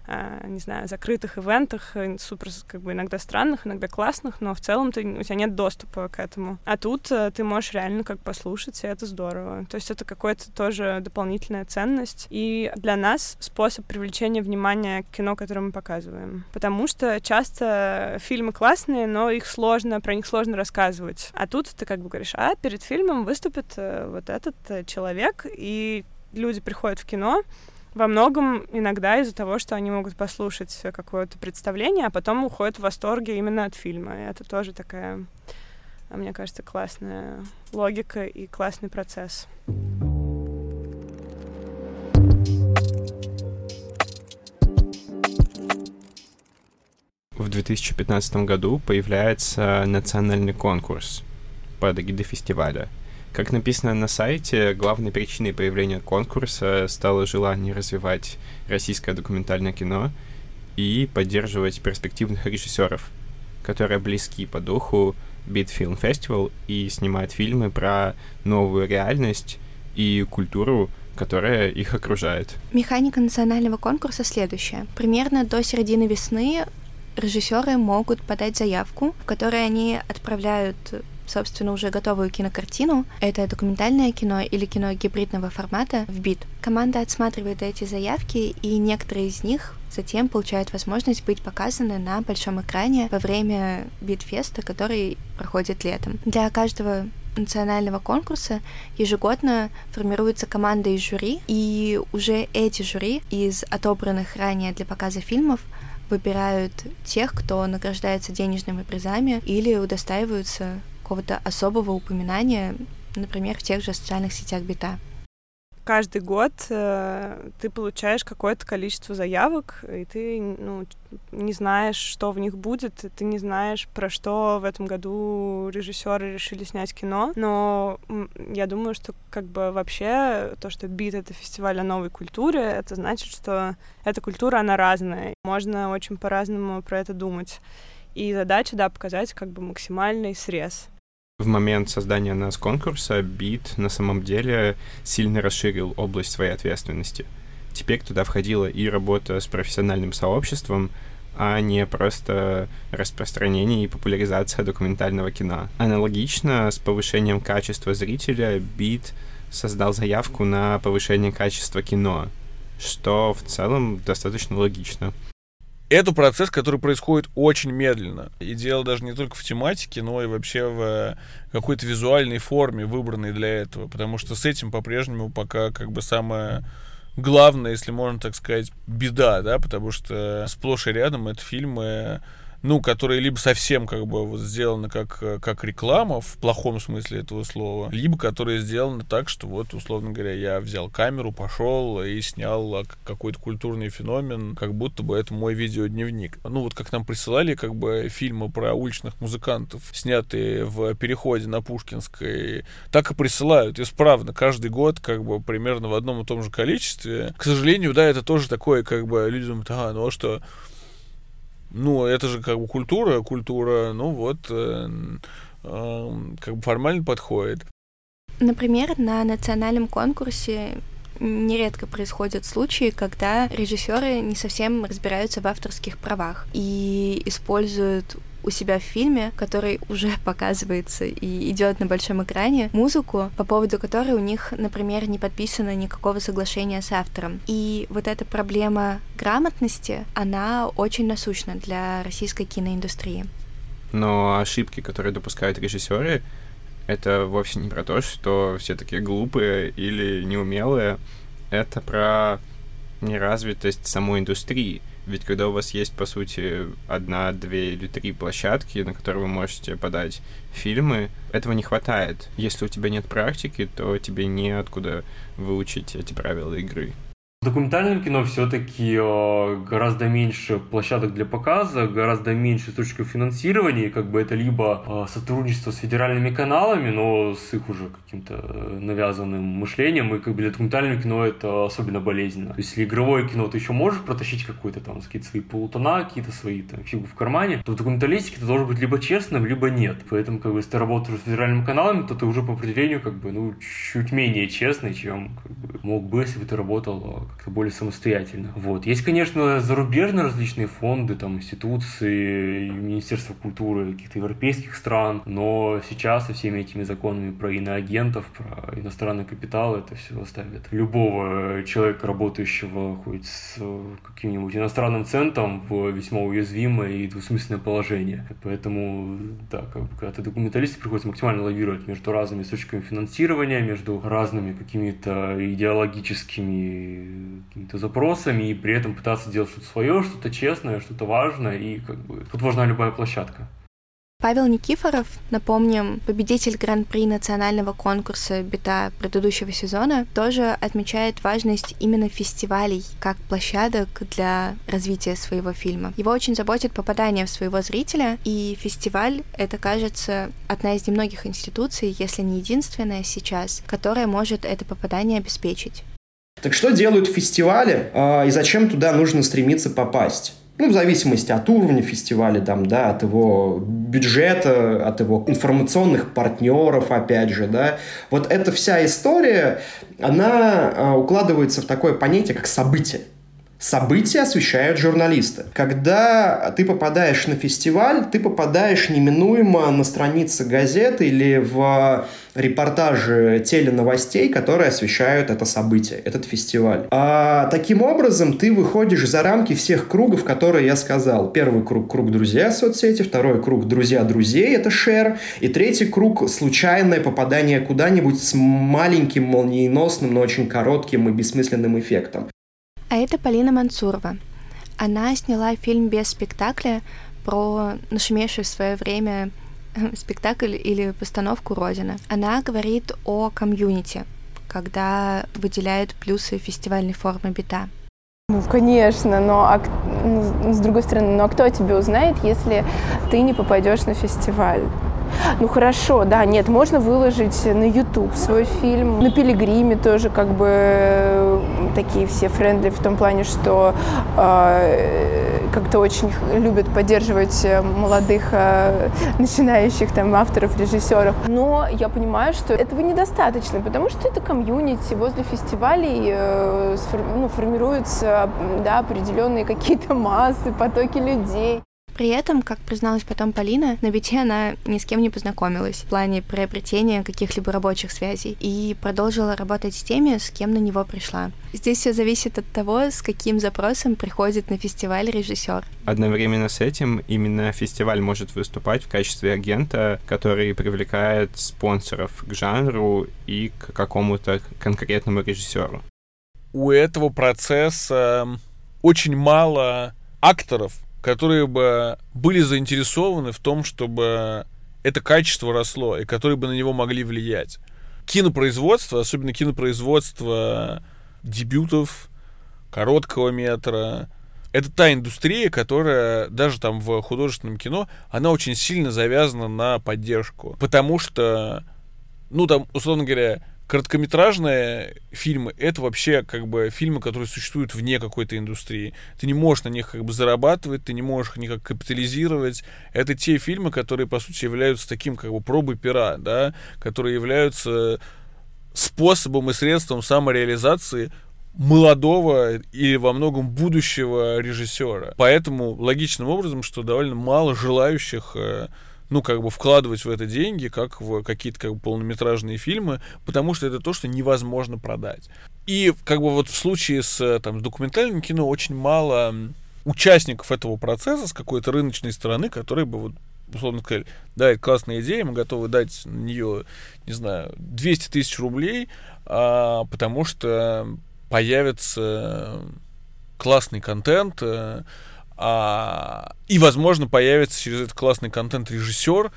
не знаю, закрытых ивентах, э, супер, как бы, иногда странных, иногда классных, но в целом ты, у тебя нет доступа к этому. А тут э, ты можешь реально как послушать, и это здорово. То есть это какая-то тоже дополнительная ценность. И для нас способ привлечения внимания к кино, которое мы показываем. Потому что часто фильмы классные, но их сложно, про них сложно рассказывать. А тут ты как бы говоришь, а перед фильмом выступит э, вот этот человек, и люди приходят в кино, во многом иногда из-за того, что они могут послушать какое-то представление, а потом уходят в восторге именно от фильма. И это тоже такая, мне кажется, классная логика и классный процесс. В 2015 году появляется национальный конкурс под эгидой фестиваля — как написано на сайте, главной причиной появления конкурса стало желание развивать российское документальное кино и поддерживать перспективных режиссеров, которые близки по духу Beat Film Festival и снимают фильмы про новую реальность и культуру, которая их окружает. Механика национального конкурса следующая. Примерно до середины весны режиссеры могут подать заявку, в которой они отправляют собственно, уже готовую кинокартину. Это документальное кино или кино гибридного формата в бит. Команда отсматривает эти заявки, и некоторые из них затем получают возможность быть показаны на большом экране во время битфеста, который проходит летом. Для каждого национального конкурса ежегодно формируется команда из жюри, и уже эти жюри из отобранных ранее для показа фильмов выбирают тех, кто награждается денежными призами или удостаиваются какого-то особого упоминания, например, в тех же социальных сетях бита. Каждый год э, ты получаешь какое-то количество заявок, и ты ну, не знаешь, что в них будет, ты не знаешь, про что в этом году режиссеры решили снять кино. Но я думаю, что как бы вообще то, что бит это фестиваль о новой культуре, это значит, что эта культура, она разная. Можно очень по-разному про это думать. И задача, да, показать как бы максимальный срез в момент создания нас конкурса Бит на самом деле сильно расширил область своей ответственности. Теперь туда входила и работа с профессиональным сообществом, а не просто распространение и популяризация документального кино. Аналогично с повышением качества зрителя Бит создал заявку на повышение качества кино, что в целом достаточно логично. Это процесс, который происходит очень медленно. И дело даже не только в тематике, но и вообще в какой-то визуальной форме, выбранной для этого. Потому что с этим по-прежнему пока как бы самое главное, если можно так сказать, беда, да, потому что сплошь и рядом это фильмы ну, которые либо совсем как бы вот сделаны как, как реклама в плохом смысле этого слова, либо которые сделаны так, что вот, условно говоря, я взял камеру, пошел и снял какой-то культурный феномен, как будто бы это мой видеодневник. Ну, вот как нам присылали как бы фильмы про уличных музыкантов, снятые в переходе на Пушкинской, так и присылают исправно каждый год как бы примерно в одном и том же количестве. К сожалению, да, это тоже такое, как бы люди думают, а, ну а что, ну, это же как бы культура, культура, ну вот, э, э, как бы формально подходит. Например, на национальном конкурсе нередко происходят случаи, когда режиссеры не совсем разбираются в авторских правах и используют у себя в фильме, который уже показывается и идет на большом экране, музыку, по поводу которой у них, например, не подписано никакого соглашения с автором. И вот эта проблема грамотности, она очень насущна для российской киноиндустрии. Но ошибки, которые допускают режиссеры, это вовсе не про то, что все такие глупые или неумелые. Это про неразвитость самой индустрии. Ведь когда у вас есть, по сути, одна, две или три площадки, на которые вы можете подать фильмы, этого не хватает. Если у тебя нет практики, то тебе неоткуда выучить эти правила игры. В документальном кино все-таки э, гораздо меньше площадок для показа, гораздо меньше источников финансирования, как бы это либо э, сотрудничество с федеральными каналами, но с их уже каким-то э, навязанным мышлением, и как бы для документального кино это особенно болезненно. То есть если игровое кино ты еще можешь протащить какой-то там какие-то свои полутона, какие-то свои там фигу в кармане, то в документалистике ты должен быть либо честным, либо нет. Поэтому как бы если ты работаешь с федеральными каналами, то ты уже по определению как бы ну чуть менее честный, чем как бы, мог бы, если бы ты работал более самостоятельно. Вот. Есть, конечно, зарубежные различные фонды, там, институции, Министерство культуры каких-то европейских стран, но сейчас со всеми этими законами про иноагентов, про иностранный капитал, это все ставит любого человека, работающего хоть с каким-нибудь иностранным центром в весьма уязвимое и двусмысленное положение. Поэтому, да, как бы, когда ты документалист, приходится максимально лавировать между разными источниками финансирования, между разными какими-то идеологическими какими-то запросами и при этом пытаться делать что-то свое, что-то честное, что-то важное, и как бы тут важна любая площадка. Павел Никифоров, напомним, победитель Гран-при национального конкурса «Бита» предыдущего сезона, тоже отмечает важность именно фестивалей как площадок для развития своего фильма. Его очень заботит попадание в своего зрителя, и фестиваль — это, кажется, одна из немногих институций, если не единственная сейчас, которая может это попадание обеспечить. Так что делают фестивали э, и зачем туда нужно стремиться попасть? Ну, в зависимости от уровня фестиваля, там, да, от его бюджета, от его информационных партнеров, опять же, да. Вот эта вся история, она э, укладывается в такое понятие, как событие. События освещают журналисты. Когда ты попадаешь на фестиваль, ты попадаешь неминуемо на страницы газеты или в репортажи теленовостей, которые освещают это событие, этот фестиваль. А таким образом ты выходишь за рамки всех кругов, которые я сказал. Первый круг – круг друзья соцсети, второй круг – друзья друзей, это шер, и третий круг – случайное попадание куда-нибудь с маленьким, молниеносным, но очень коротким и бессмысленным эффектом. А это Полина Мансурова. Она сняла фильм без спектакля про нашумевший в свое время спектакль или постановку Родина. Она говорит о комьюнити, когда выделяют плюсы фестивальной формы бита. Ну, конечно, но а, ну, с другой стороны, ну а кто о тебе узнает, если ты не попадешь на фестиваль? Ну хорошо, да, нет, можно выложить на YouTube свой фильм. На Пилигриме тоже как бы э, такие все friendly в том плане, что э, как-то очень любят поддерживать э, молодых э, начинающих там авторов, режиссеров. Но я понимаю, что этого недостаточно, потому что это комьюнити возле фестивалей э, сфор, ну, формируются да, определенные какие-то массы, потоки людей. При этом, как призналась потом Полина, на бите она ни с кем не познакомилась в плане приобретения каких-либо рабочих связей и продолжила работать с теми, с кем на него пришла. Здесь все зависит от того, с каким запросом приходит на фестиваль режиссер. Одновременно с этим именно фестиваль может выступать в качестве агента, который привлекает спонсоров к жанру и к какому-то конкретному режиссеру. У этого процесса очень мало акторов, которые бы были заинтересованы в том, чтобы это качество росло, и которые бы на него могли влиять. Кинопроизводство, особенно кинопроизводство дебютов, короткого метра, это та индустрия, которая даже там в художественном кино, она очень сильно завязана на поддержку. Потому что, ну там, условно говоря, короткометражные фильмы — это вообще как бы фильмы, которые существуют вне какой-то индустрии. Ты не можешь на них как бы зарабатывать, ты не можешь их никак капитализировать. Это те фильмы, которые, по сути, являются таким как бы пробой пера, да, которые являются способом и средством самореализации молодого или во многом будущего режиссера. Поэтому логичным образом, что довольно мало желающих э, ну, как бы вкладывать в это деньги, как в какие-то как бы полнометражные фильмы, потому что это то, что невозможно продать. И как бы вот в случае с там, документальным кино очень мало участников этого процесса с какой-то рыночной стороны, которые бы вот условно сказали, да, это классная идея, мы готовы дать на нее, не знаю, 200 тысяч рублей, а, потому что появится классный контент, а, а, и, возможно, появится через этот классный контент режиссер,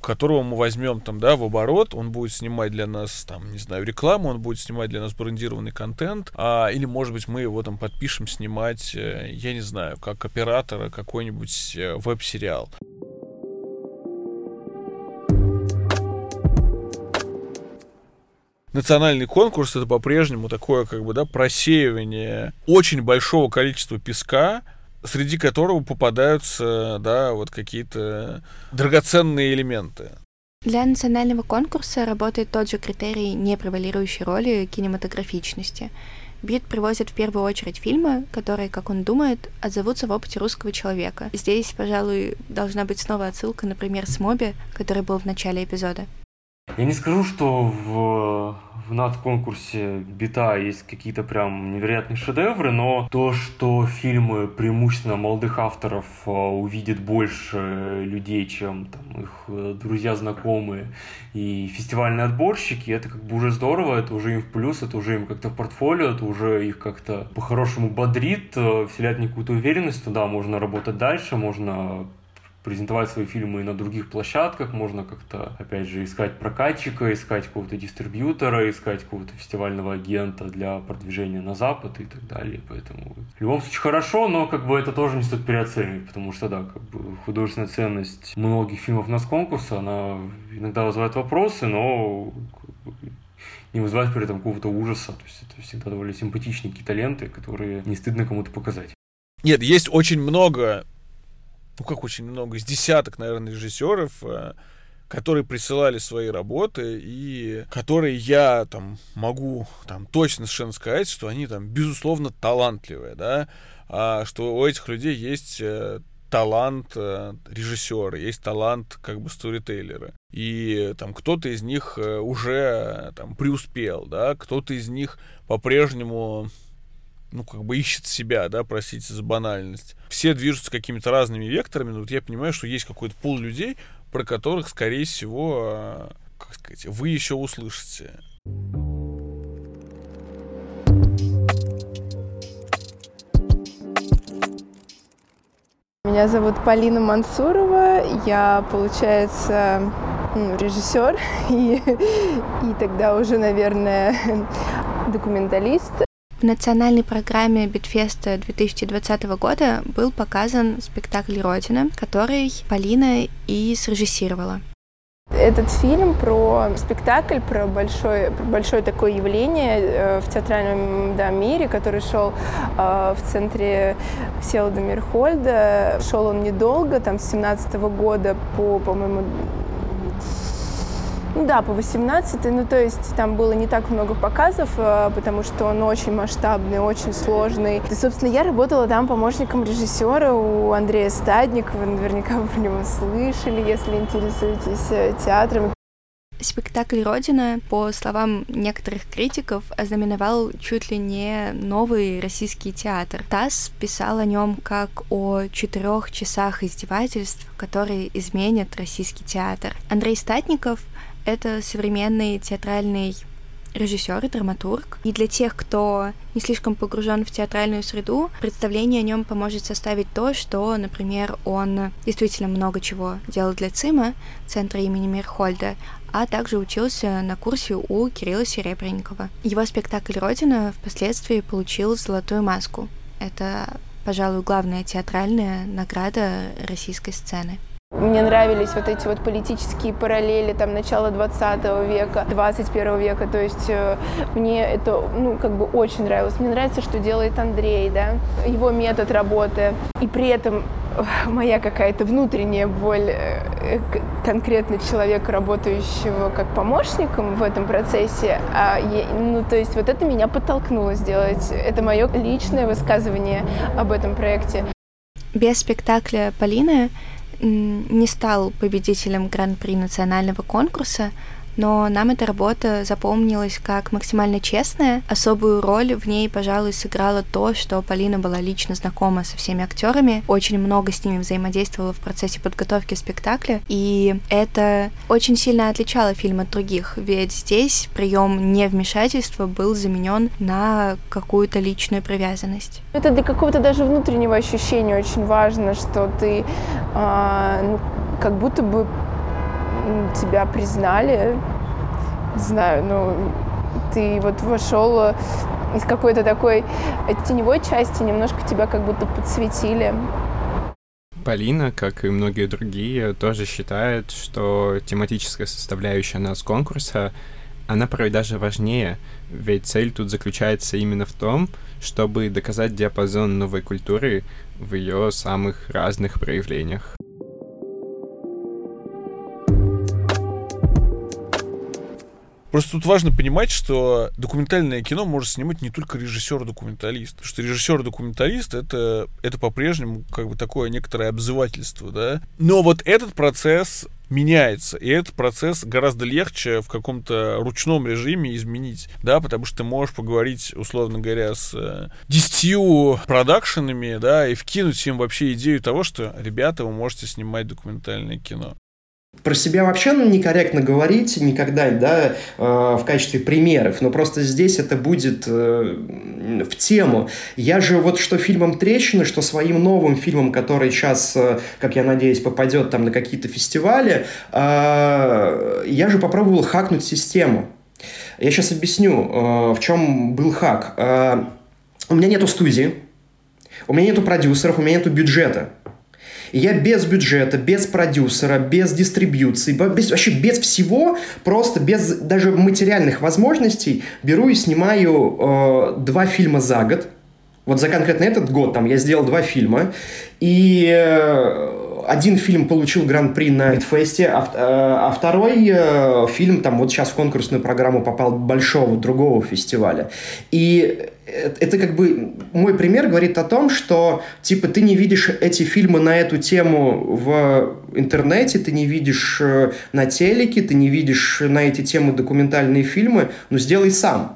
которого мы возьмем там, да, в оборот, он будет снимать для нас, там, не знаю, рекламу, он будет снимать для нас брендированный контент, а, или, может быть, мы его там подпишем снимать, э, я не знаю, как оператора какой-нибудь э, веб-сериал. национальный конкурс это по-прежнему такое как бы да просеивание очень большого количества песка среди которого попадаются, да, вот какие-то драгоценные элементы. Для национального конкурса работает тот же критерий непревалирующей роли кинематографичности. Бит привозит в первую очередь фильмы, которые, как он думает, отзовутся в опыте русского человека. Здесь, пожалуй, должна быть снова отсылка, например, с Моби, который был в начале эпизода. Я не скажу, что в в над-конкурсе бита есть какие-то прям невероятные шедевры, но то, что фильмы преимущественно молодых авторов а, увидит больше людей, чем там, их э, друзья, знакомые и фестивальные отборщики, это как бы уже здорово, это уже им в плюс, это уже им как-то в портфолио, это уже их как-то по-хорошему бодрит, э, вселяет какую-то уверенность, что да, можно работать дальше, можно презентовать свои фильмы и на других площадках, можно как-то, опять же, искать прокатчика, искать какого-то дистрибьютора, искать какого-то фестивального агента для продвижения на Запад и так далее. Поэтому в любом случае хорошо, но как бы это тоже не стоит переоценивать, потому что, да, как бы художественная ценность многих фильмов нас конкурса, она иногда вызывает вопросы, но не вызывает при этом какого-то ужаса. То есть это всегда довольно симпатичные какие-то ленты, которые не стыдно кому-то показать. Нет, есть очень много ну как очень много, из десяток, наверное, режиссеров, э, которые присылали свои работы и которые я там могу там точно совершенно сказать, что они там безусловно талантливые, да, а что у этих людей есть э, талант э, режиссера, есть талант как бы сторитейлера. И там кто-то из них э, уже там преуспел, да, кто-то из них по-прежнему ну, как бы ищет себя, да, простите за банальность. Все движутся какими-то разными векторами, но вот я понимаю, что есть какой-то пул людей, про которых, скорее всего, а, как сказать, вы еще услышите. Меня зовут Полина Мансурова, я, получается, ну, режиссер и, и тогда уже, наверное, документалист. В национальной программе Beat Fest а 2020 года был показан спектакль «Родина», который Полина и срежиссировала. Этот фильм про спектакль, про большое, про большое такое явление э, в театральном да, мире, который шел э, в центре Всеволода Мейерхольда. Шел он недолго, там с 17 года по, по-моему, ну да, по 18 ну то есть там было не так много показов, э, потому что он очень масштабный, очень сложный. И, собственно, я работала там помощником режиссера у Андрея Стадникова, наверняка вы про него слышали, если интересуетесь э, театром. Спектакль «Родина», по словам некоторых критиков, ознаменовал чуть ли не новый российский театр. ТАСС писал о нем как о четырех часах издевательств, которые изменят российский театр. Андрей Статников это современный театральный режиссер и драматург. И для тех, кто не слишком погружен в театральную среду, представление о нем поможет составить то, что, например, он действительно много чего делал для ЦИМа, Центра имени Мирхольда, а также учился на курсе у Кирилла Серебренникова. Его спектакль «Родина» впоследствии получил «Золотую маску». Это, пожалуй, главная театральная награда российской сцены. Мне нравились вот эти вот политические параллели там начала 20 века, 21 века, то есть э, мне это, ну, как бы очень нравилось. Мне нравится, что делает Андрей, да, его метод работы. И при этом моя какая-то внутренняя боль э, конкретно человека, работающего как помощником в этом процессе, а ну, то есть вот это меня подтолкнуло сделать. Это мое личное высказывание об этом проекте. Без спектакля Полины не стал победителем Гран-при национального конкурса, но нам эта работа запомнилась как максимально честная. Особую роль в ней, пожалуй, сыграло то, что Полина была лично знакома со всеми актерами, очень много с ними взаимодействовала в процессе подготовки спектакля, и это очень сильно отличало фильм от других, ведь здесь прием невмешательства был заменен на какую-то личную привязанность. Это для какого-то даже внутреннего ощущения очень важно, что ты э, ну, как будто бы тебя признали, не знаю, ну, ты вот вошел из какой-то такой теневой части, немножко тебя как будто подсветили. Полина, как и многие другие, тоже считает, что тематическая составляющая нас конкурса, она порой даже важнее, ведь цель тут заключается именно в том, чтобы доказать диапазон новой культуры в ее самых разных проявлениях. Просто тут важно понимать, что документальное кино может снимать не только режиссер-документалист. Что режиссер-документалист это, это по-прежнему как бы такое некоторое обзывательство, да. Но вот этот процесс меняется, и этот процесс гораздо легче в каком-то ручном режиме изменить, да, потому что ты можешь поговорить, условно говоря, с э, десятью продакшенами, да, и вкинуть им вообще идею того, что, ребята, вы можете снимать документальное кино. Про себя вообще ну, некорректно говорить никогда, да, э, в качестве примеров, но просто здесь это будет э, в тему. Я же вот что фильмом «Трещины», что своим новым фильмом, который сейчас, э, как я надеюсь, попадет там на какие-то фестивали, я же попробовал хакнуть систему. Я сейчас объясню, в чем был хак. У меня нету студии, у меня нету продюсеров, у меня нету бюджета. И я без бюджета, без продюсера, без дистрибьюции, без, вообще без всего, просто без даже материальных возможностей беру и снимаю э, два фильма за год. Вот за конкретно этот год там я сделал два фильма. И э, один фильм получил гран-при на Мидфесте, а, э, а второй э, фильм там вот сейчас в конкурсную программу попал большого другого фестиваля. И это как бы мой пример говорит о том, что типа ты не видишь эти фильмы на эту тему в интернете, ты не видишь э, на телеке, ты не видишь на эти темы документальные фильмы, ну сделай сам.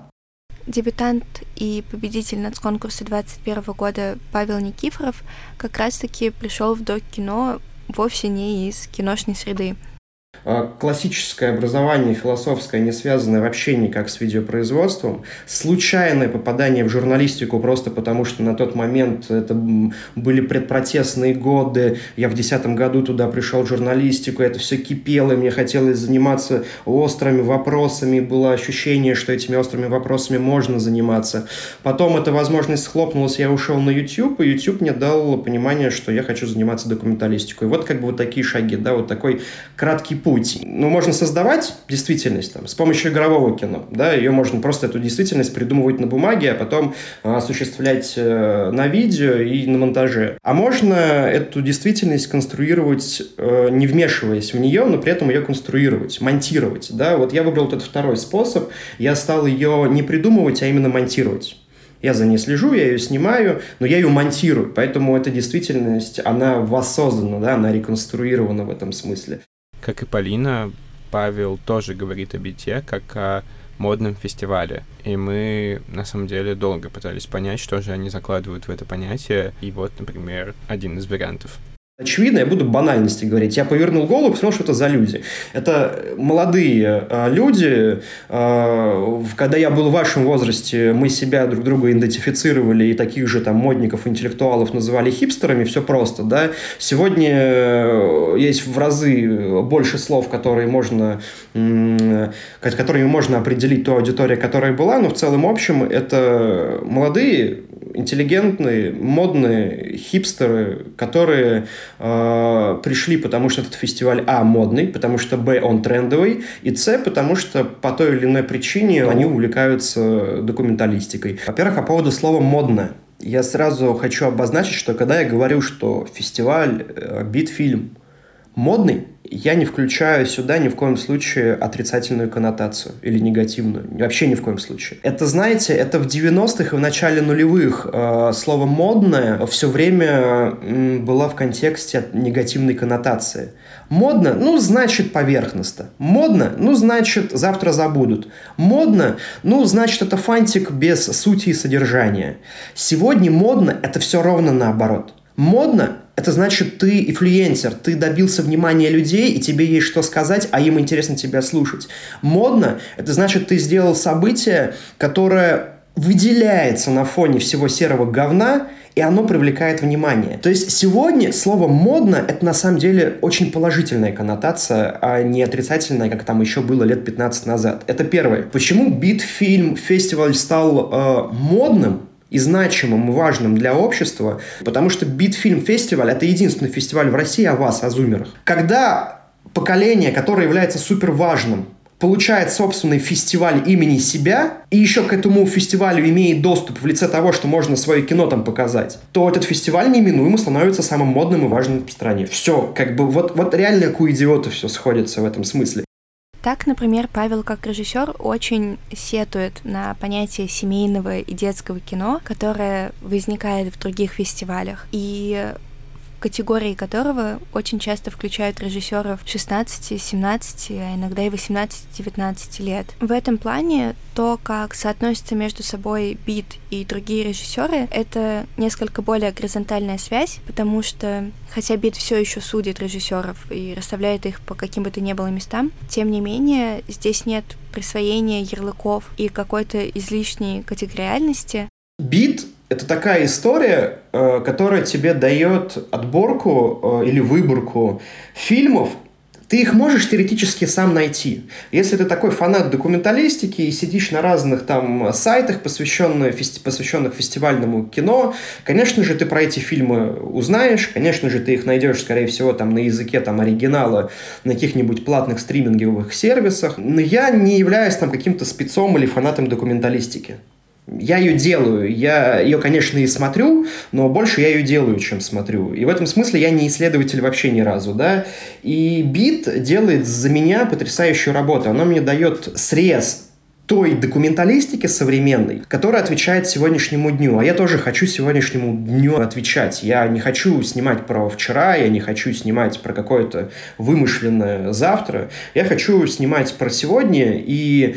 Дебютант и победитель нацконкурса 2021 года Павел Никифоров как раз-таки пришел в док-кино вовсе не из киношной среды. А, классическое образование философское, не связанное вообще никак с видеопроизводством, случайное попадание в журналистику просто потому, что на тот момент это были предпротестные годы, я в десятом году туда пришел в журналистику, это все кипело, и мне хотелось заниматься острыми вопросами, было ощущение, что этими острыми вопросами можно заниматься. Потом эта возможность схлопнулась, я ушел на YouTube, и YouTube мне дал понимание, что я хочу заниматься документалистикой. Вот как бы вот такие шаги, да, вот такой краткий путь. Ну, можно создавать действительность там, с помощью игрового кино. Да, ее можно просто эту действительность придумывать на бумаге, а потом а, осуществлять э, на видео и на монтаже. А можно эту действительность конструировать, э, не вмешиваясь в нее, но при этом ее конструировать, монтировать. Да? Вот я выбрал этот второй способ. Я стал ее не придумывать, а именно монтировать. Я за ней слежу, я ее снимаю, но я ее монтирую. Поэтому эта действительность, она воссоздана, да, она реконструирована в этом смысле. Как и Полина, Павел тоже говорит о бите как о модном фестивале. И мы, на самом деле, долго пытались понять, что же они закладывают в это понятие. И вот, например, один из вариантов — Очевидно, я буду банальности говорить. Я повернул голову посмотрел, что это за люди. Это молодые э, люди. Э, когда я был в вашем возрасте, мы себя друг друга идентифицировали и таких же там модников, интеллектуалов называли хипстерами. Все просто, да. Сегодня э, есть в разы больше слов, которые можно, которыми можно определить ту аудиторию, которая была, но в целом общем это молодые интеллигентные, модные хипстеры, которые э, пришли, потому что этот фестиваль, а, модный, потому что, б, он трендовый, и, с, потому что по той или иной причине они увлекаются документалистикой. Во-первых, по поводу слова «модно». Я сразу хочу обозначить, что когда я говорю, что фестиваль, э, битфильм модный, я не включаю сюда ни в коем случае отрицательную коннотацию или негативную. Вообще ни в коем случае. Это, знаете, это в 90-х и в начале нулевых э, слово «модное» все время э, было в контексте негативной коннотации. Модно, ну, значит поверхностно. Модно, ну, значит завтра забудут. Модно, ну, значит это фантик без сути и содержания. Сегодня модно – это все ровно наоборот. Модно это значит, ты инфлюенсер, ты добился внимания людей, и тебе есть что сказать, а им интересно тебя слушать. Модно – это значит, ты сделал событие, которое выделяется на фоне всего серого говна, и оно привлекает внимание. То есть сегодня слово «модно» — это на самом деле очень положительная коннотация, а не отрицательная, как там еще было лет 15 назад. Это первое. Почему бит-фильм фестиваль стал э, модным? И значимым и важным для общества, потому что Битфильм фестиваль — это единственный фестиваль в России о вас, о зумерах. Когда поколение, которое является супер важным, получает собственный фестиваль имени себя, и еще к этому фестивалю имеет доступ в лице того, что можно свое кино там показать, то этот фестиваль неминуемо становится самым модным и важным в стране. Все, как бы, вот, вот реально как у идиота все сходится в этом смысле. Так, например, Павел как режиссер очень сетует на понятие семейного и детского кино, которое возникает в других фестивалях. И категории которого очень часто включают режиссеров 16, 17, а иногда и 18-19 лет. В этом плане то, как соотносятся между собой Бит и другие режиссеры, это несколько более горизонтальная связь, потому что хотя Бит все еще судит режиссеров и расставляет их по каким бы то ни было местам, тем не менее здесь нет присвоения ярлыков и какой-то излишней категориальности. Бит это такая история, э, которая тебе дает отборку э, или выборку фильмов, ты их можешь теоретически сам найти. Если ты такой фанат документалистики и сидишь на разных там сайтах, посвященных, посвященных фестивальному кино, конечно же, ты про эти фильмы узнаешь, конечно же, ты их найдешь, скорее всего, там на языке там оригинала на каких-нибудь платных стриминговых сервисах. Но я не являюсь там каким-то спецом или фанатом документалистики. Я ее делаю. Я ее, конечно, и смотрю, но больше я ее делаю, чем смотрю. И в этом смысле я не исследователь вообще ни разу, да. И бит делает за меня потрясающую работу. Оно мне дает срез той документалистики современной, которая отвечает сегодняшнему дню. А я тоже хочу сегодняшнему дню отвечать. Я не хочу снимать про вчера, я не хочу снимать про какое-то вымышленное завтра. Я хочу снимать про сегодня и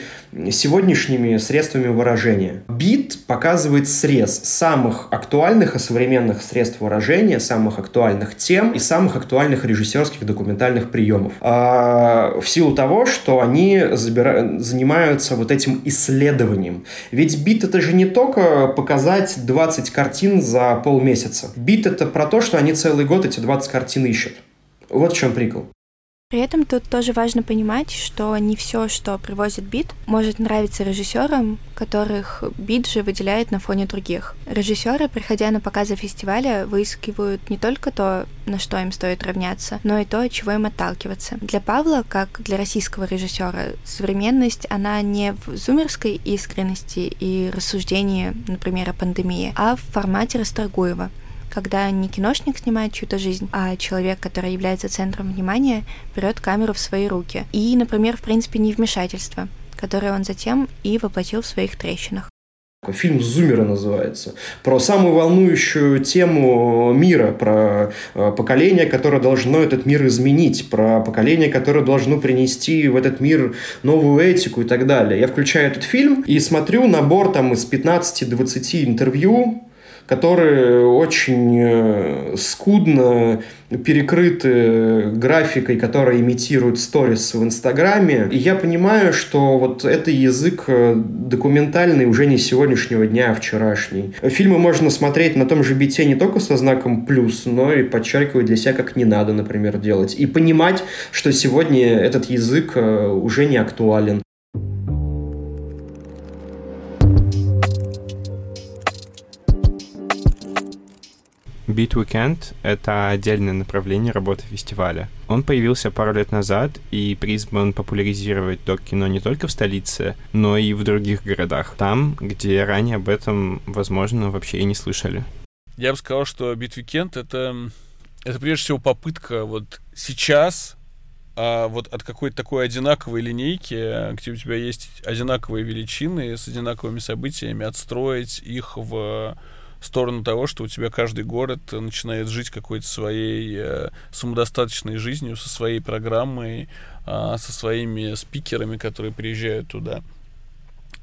сегодняшними средствами выражения. Бит показывает срез самых актуальных и современных средств выражения, самых актуальных тем и самых актуальных режиссерских документальных приемов. А, в силу того, что они забира... занимаются вот этим исследованием. Ведь бит это же не только показать 20 картин за полмесяца. Бит это про то, что они целый год эти 20 картин ищут. Вот в чем прикол. При этом тут тоже важно понимать, что не все, что привозит бит, может нравиться режиссерам, которых бит же выделяет на фоне других. Режиссеры, приходя на показы фестиваля, выискивают не только то, на что им стоит равняться, но и то, от чего им отталкиваться. Для Павла, как для российского режиссера, современность, она не в зумерской искренности и рассуждении, например, о пандемии, а в формате Расторгуева — когда не киношник снимает чью-то жизнь, а человек, который является центром внимания, берет камеру в свои руки. И, например, в принципе, не вмешательство, которое он затем и воплотил в своих трещинах. Фильм «Зумеры» называется. Про самую волнующую тему мира, про э, поколение, которое должно этот мир изменить, про поколение, которое должно принести в этот мир новую этику и так далее. Я включаю этот фильм и смотрю набор там из 15-20 интервью которые очень э, скудно перекрыты графикой, которая имитирует сторис в Инстаграме. И я понимаю, что вот это язык э, документальный уже не сегодняшнего дня, а вчерашний. Фильмы можно смотреть на том же бите не только со знаком плюс, но и подчеркивать для себя, как не надо, например, делать. И понимать, что сегодня этот язык э, уже не актуален. Beat Weekend — это отдельное направление работы фестиваля. Он появился пару лет назад и призван популяризировать док-кино не только в столице, но и в других городах, там, где ранее об этом, возможно, вообще и не слышали. Я бы сказал, что Beat Weekend — это, это прежде всего попытка вот сейчас а вот от какой-то такой одинаковой линейки, где у тебя есть одинаковые величины с одинаковыми событиями, отстроить их в сторону того, что у тебя каждый город начинает жить какой-то своей э, самодостаточной жизнью, со своей программой, э, со своими спикерами, которые приезжают туда,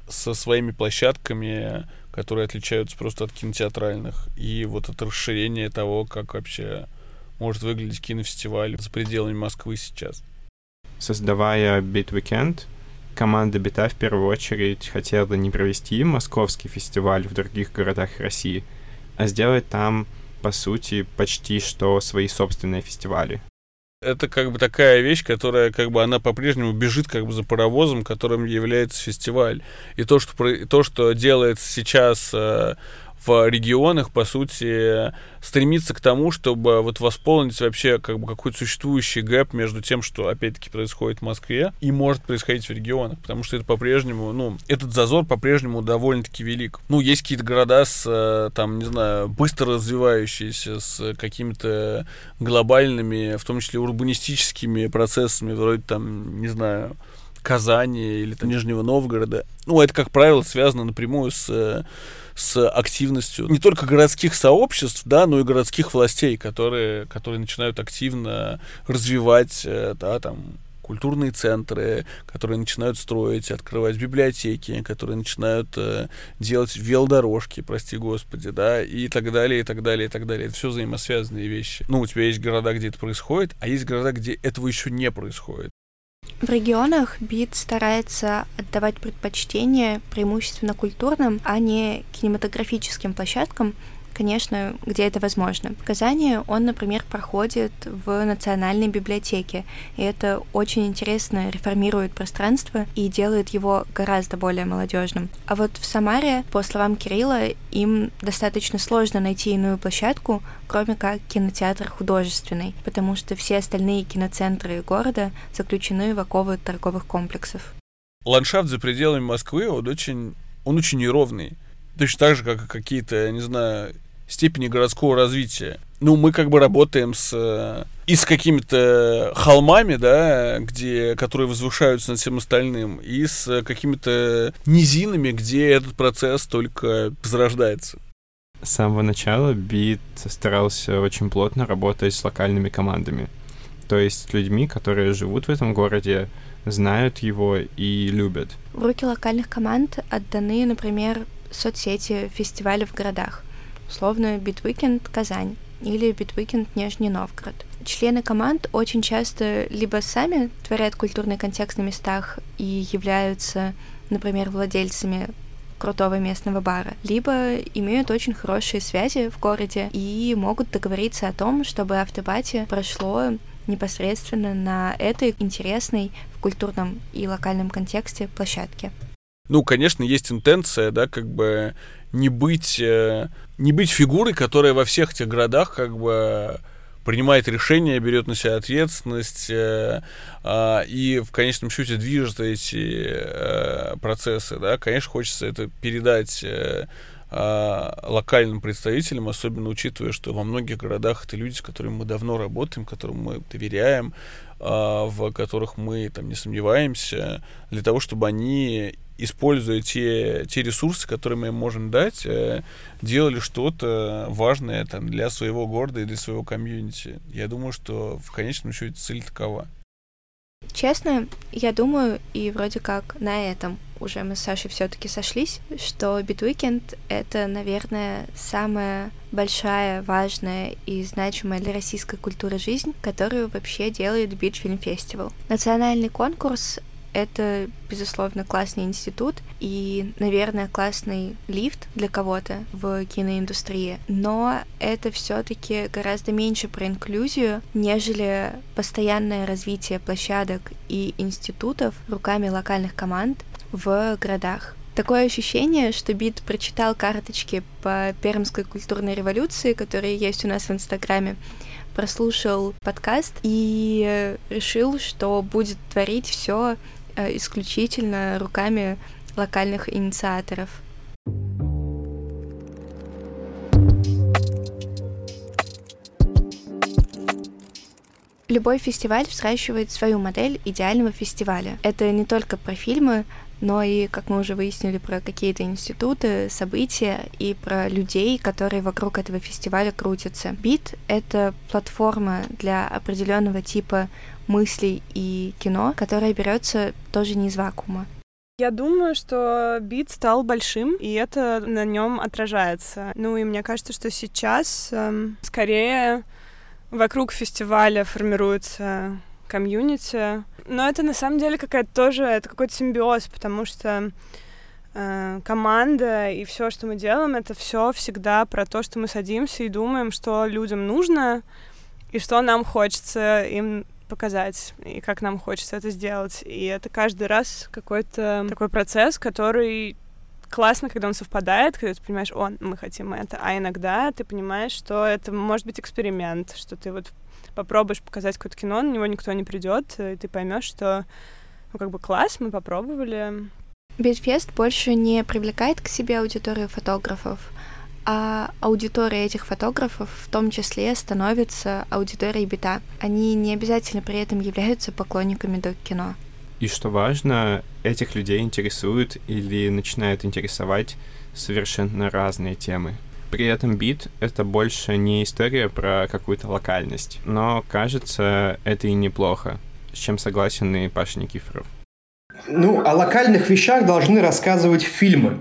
со своими площадками, которые отличаются просто от кинотеатральных. И вот это расширение того, как вообще может выглядеть кинофестиваль за пределами Москвы сейчас. Создавая Beat Weekend, команда Бита в первую очередь хотела не провести московский фестиваль в других городах России а сделать там, по сути, почти что свои собственные фестивали это как бы такая вещь, которая как бы она по-прежнему бежит как бы за паровозом, которым является фестиваль. И то, что, то, что делается сейчас э, в регионах, по сути, стремится к тому, чтобы вот восполнить вообще как бы какой-то существующий гэп между тем, что опять-таки происходит в Москве и может происходить в регионах, потому что это по-прежнему, ну, этот зазор по-прежнему довольно-таки велик. Ну, есть какие-то города с, э, там, не знаю, быстро развивающиеся, с какими-то глобальными, в том числе урбанистическими процессами, вроде там, не знаю, Казани или там, Нижнего Новгорода. Ну, это, как правило, связано напрямую с с активностью не только городских сообществ, да, но и городских властей, которые, которые начинают активно развивать, э, да, там, культурные центры, которые начинают строить, открывать библиотеки, которые начинают э, делать велодорожки, прости господи, да, и так далее, и так далее, и так далее. Это все взаимосвязанные вещи. Ну, у тебя есть города, где это происходит, а есть города, где этого еще не происходит. В регионах бит старается отдавать предпочтение преимущественно культурным, а не кинематографическим площадкам, конечно, где это возможно. В Казани он, например, проходит в Национальной библиотеке, и это очень интересно реформирует пространство и делает его гораздо более молодежным. А вот в Самаре, по словам Кирилла, им достаточно сложно найти иную площадку, кроме как кинотеатр художественный, потому что все остальные киноцентры города заключены в оковы торговых комплексов. Ландшафт за пределами Москвы, он очень, он очень неровный. Точно так же, как какие-то, не знаю, степени городского развития. Ну, мы как бы работаем с э, и с какими-то холмами, да, где, которые возвышаются над всем остальным, и с какими-то низинами, где этот процесс только зарождается. С самого начала Бит старался очень плотно работать с локальными командами. То есть с людьми, которые живут в этом городе, знают его и любят. В руки локальных команд отданы, например, соцсети фестивалей в городах условно Beat Weekend Казань или Beat Weekend Нижний Новгород. Члены команд очень часто либо сами творят культурный контекст на местах и являются, например, владельцами крутого местного бара, либо имеют очень хорошие связи в городе и могут договориться о том, чтобы afterparty прошло непосредственно на этой интересной в культурном и локальном контексте площадке. Ну, конечно, есть интенция, да, как бы не быть, э, не быть фигурой, которая во всех этих городах как бы принимает решения, берет на себя ответственность э, э, и в конечном счете движет эти э, процессы, да, конечно, хочется это передать э, э, локальным представителям, особенно учитывая, что во многих городах это люди, с которыми мы давно работаем, которым мы доверяем, э, в которых мы там не сомневаемся, для того, чтобы они используя те, те ресурсы, которые мы им можем дать, э, делали что-то важное там, для своего города и для своего комьюнити. Я думаю, что в конечном счете цель такова. Честно, я думаю, и вроде как на этом уже мы с Сашей все-таки сошлись, что Bitweekend — это, наверное, самая большая, важная и значимая для российской культуры жизнь, которую вообще делает Film Festival. Национальный конкурс это, безусловно, классный институт и, наверное, классный лифт для кого-то в киноиндустрии, но это все-таки гораздо меньше про инклюзию, нежели постоянное развитие площадок и институтов руками локальных команд в городах. Такое ощущение, что Бит прочитал карточки по Пермской культурной революции, которые есть у нас в Инстаграме, прослушал подкаст и решил, что будет творить все исключительно руками локальных инициаторов. Любой фестиваль взращивает свою модель идеального фестиваля. Это не только про фильмы, но и, как мы уже выяснили, про какие-то институты, события и про людей, которые вокруг этого фестиваля крутятся. Бит — это платформа для определенного типа мыслей и кино, которое берется тоже не из вакуума. Я думаю, что бит стал большим, и это на нем отражается. Ну и мне кажется, что сейчас эм, скорее вокруг фестиваля формируется комьюнити. Но это на самом деле какая-то тоже, это какой-то симбиоз, потому что э, команда и все, что мы делаем, это все всегда про то, что мы садимся и думаем, что людям нужно и что нам хочется им показать, и как нам хочется это сделать. И это каждый раз какой-то такой процесс, который классно, когда он совпадает, когда ты понимаешь, о, мы хотим это, а иногда ты понимаешь, что это может быть эксперимент, что ты вот попробуешь показать какое-то кино, на него никто не придет, и ты поймешь, что ну как бы класс, мы попробовали. Beat Fest больше не привлекает к себе аудиторию фотографов, а аудитория этих фотографов в том числе становится аудиторией бита. Они не обязательно при этом являются поклонниками док-кино. И что важно, этих людей интересуют или начинают интересовать совершенно разные темы. При этом бит — это больше не история про какую-то локальность, но, кажется, это и неплохо, с чем согласен и Паша Никифоров. Ну, о локальных вещах должны рассказывать фильмы.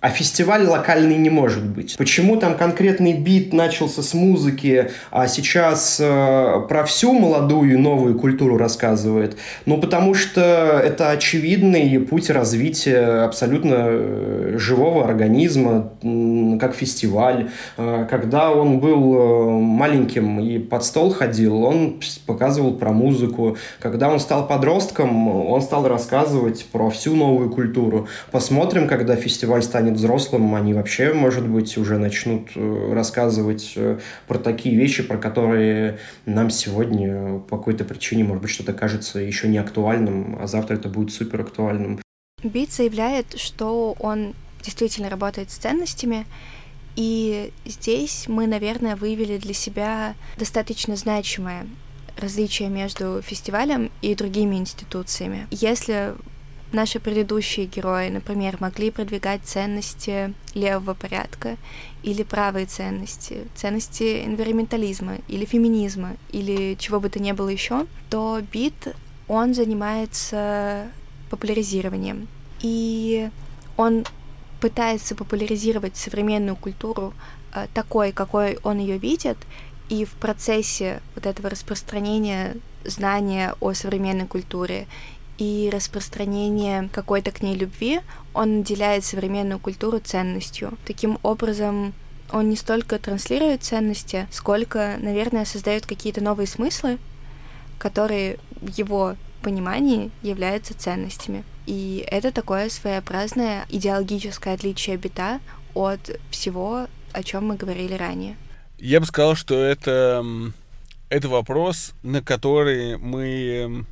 А фестиваль локальный не может быть. Почему там конкретный бит начался с музыки, а сейчас э, про всю молодую и новую культуру рассказывает? Ну, потому что это очевидный путь развития абсолютно э, живого организма, как фестиваль. Э, когда он был э, маленьким и под стол ходил, он показывал про музыку. Когда он стал подростком, он стал рассказывать про всю новую культуру. Посмотрим, когда фестиваль станет станет взрослым, они вообще, может быть, уже начнут э, рассказывать э, про такие вещи, про которые нам сегодня по какой-то причине, может быть, что-то кажется еще не актуальным, а завтра это будет супер актуальным. Бит заявляет, что он действительно работает с ценностями, и здесь мы, наверное, выявили для себя достаточно значимое различие между фестивалем и другими институциями. Если наши предыдущие герои, например, могли продвигать ценности левого порядка или правые ценности, ценности энвиронментализма или феминизма или чего бы то ни было еще, то Бит, он занимается популяризированием. И он пытается популяризировать современную культуру э, такой, какой он ее видит, и в процессе вот этого распространения знания о современной культуре и распространение какой-то к ней любви, он наделяет современную культуру ценностью. Таким образом, он не столько транслирует ценности, сколько, наверное, создает какие-то новые смыслы, которые в его понимании являются ценностями. И это такое своеобразное идеологическое отличие бита от всего, о чем мы говорили ранее. Я бы сказал, что это, это вопрос, на который мы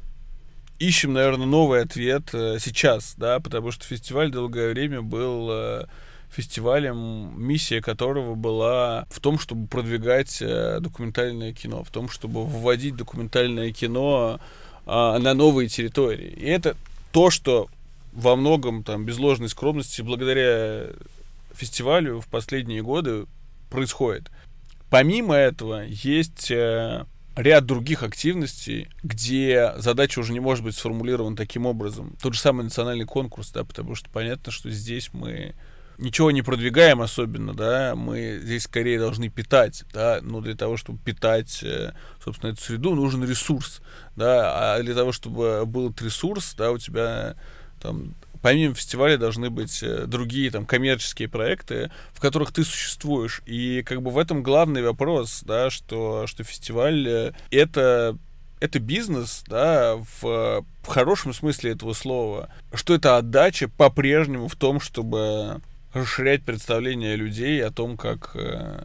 ищем, наверное, новый ответ э, сейчас, да, потому что фестиваль долгое время был э, фестивалем, миссия которого была в том, чтобы продвигать э, документальное кино, в том, чтобы вводить документальное кино на новые территории. И это то, что во многом, там, без ложной скромности, благодаря фестивалю в последние годы происходит. Помимо этого, есть ряд других активностей, где задача уже не может быть сформулирована таким образом. Тот же самый национальный конкурс, да, потому что понятно, что здесь мы ничего не продвигаем особенно, да, мы здесь скорее должны питать, да, но для того, чтобы питать, э, собственно, эту среду, нужен ресурс, да, а для того, чтобы был этот ресурс, да, у тебя там помимо фестиваля должны быть э, другие там коммерческие проекты, в которых ты существуешь. И как бы в этом главный вопрос, да, что, что фестиваль э, это это бизнес, да, в, в хорошем смысле этого слова, что это отдача по-прежнему в том, чтобы расширять представление людей о том, как э,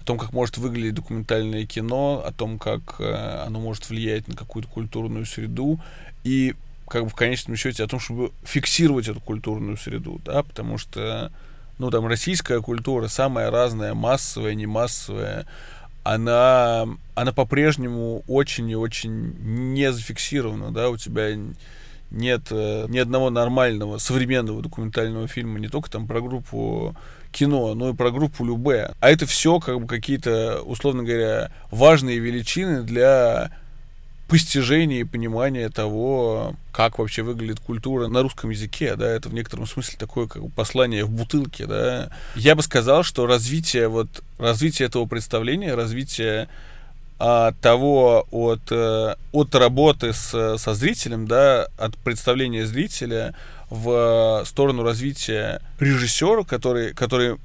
о том, как может выглядеть документальное кино, о том, как оно может влиять на какую-то культурную среду. И как бы в конечном счете о том, чтобы фиксировать эту культурную среду, да, потому что, ну, там, российская культура самая разная, массовая, не массовая, она, она по-прежнему очень и очень не зафиксирована, да, у тебя нет э, ни одного нормального современного документального фильма, не только там про группу кино, но и про группу Любе. А это все как бы какие-то, условно говоря, важные величины для постижение и понимание того, как вообще выглядит культура на русском языке, да, это в некотором смысле такое как послание в бутылке, да. Я бы сказал, что развитие вот, развитие этого представления, развитие от того, от, э, от работы с, со зрителем, да, от представления зрителя в сторону развития режиссера, который, который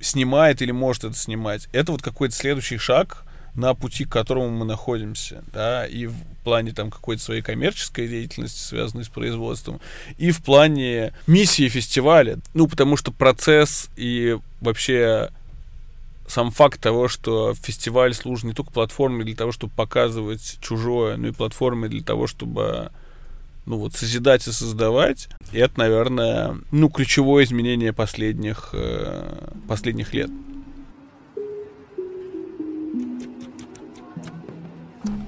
снимает или может это снимать. Это вот какой-то следующий шаг на пути, к которому мы находимся, да, и в плане там какой-то своей коммерческой деятельности, связанной с производством, и в плане миссии фестиваля. Ну, потому что процесс и вообще сам факт того, что фестиваль служит не только платформой для того, чтобы показывать чужое, но и платформой для того, чтобы ну вот созидать и создавать, и это, наверное, ну ключевое изменение последних э, последних лет.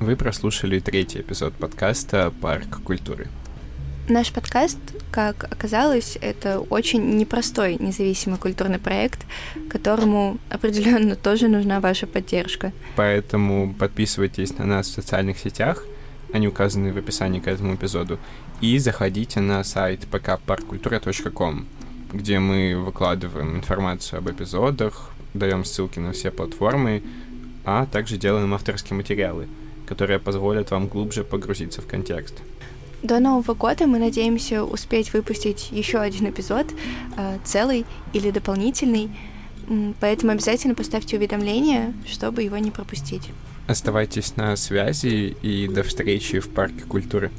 Вы прослушали третий эпизод подкаста «Парк культуры». Наш подкаст, как оказалось, это очень непростой независимый культурный проект, которому определенно тоже нужна ваша поддержка. Поэтому подписывайтесь на нас в социальных сетях, они указаны в описании к этому эпизоду, и заходите на сайт pkparkkultura.com, где мы выкладываем информацию об эпизодах, даем ссылки на все платформы, а также делаем авторские материалы, которые позволят вам глубже погрузиться в контекст. До Нового года мы надеемся успеть выпустить еще один эпизод, э, целый или дополнительный, поэтому обязательно поставьте уведомления, чтобы его не пропустить. Оставайтесь на связи и до встречи в Парке культуры.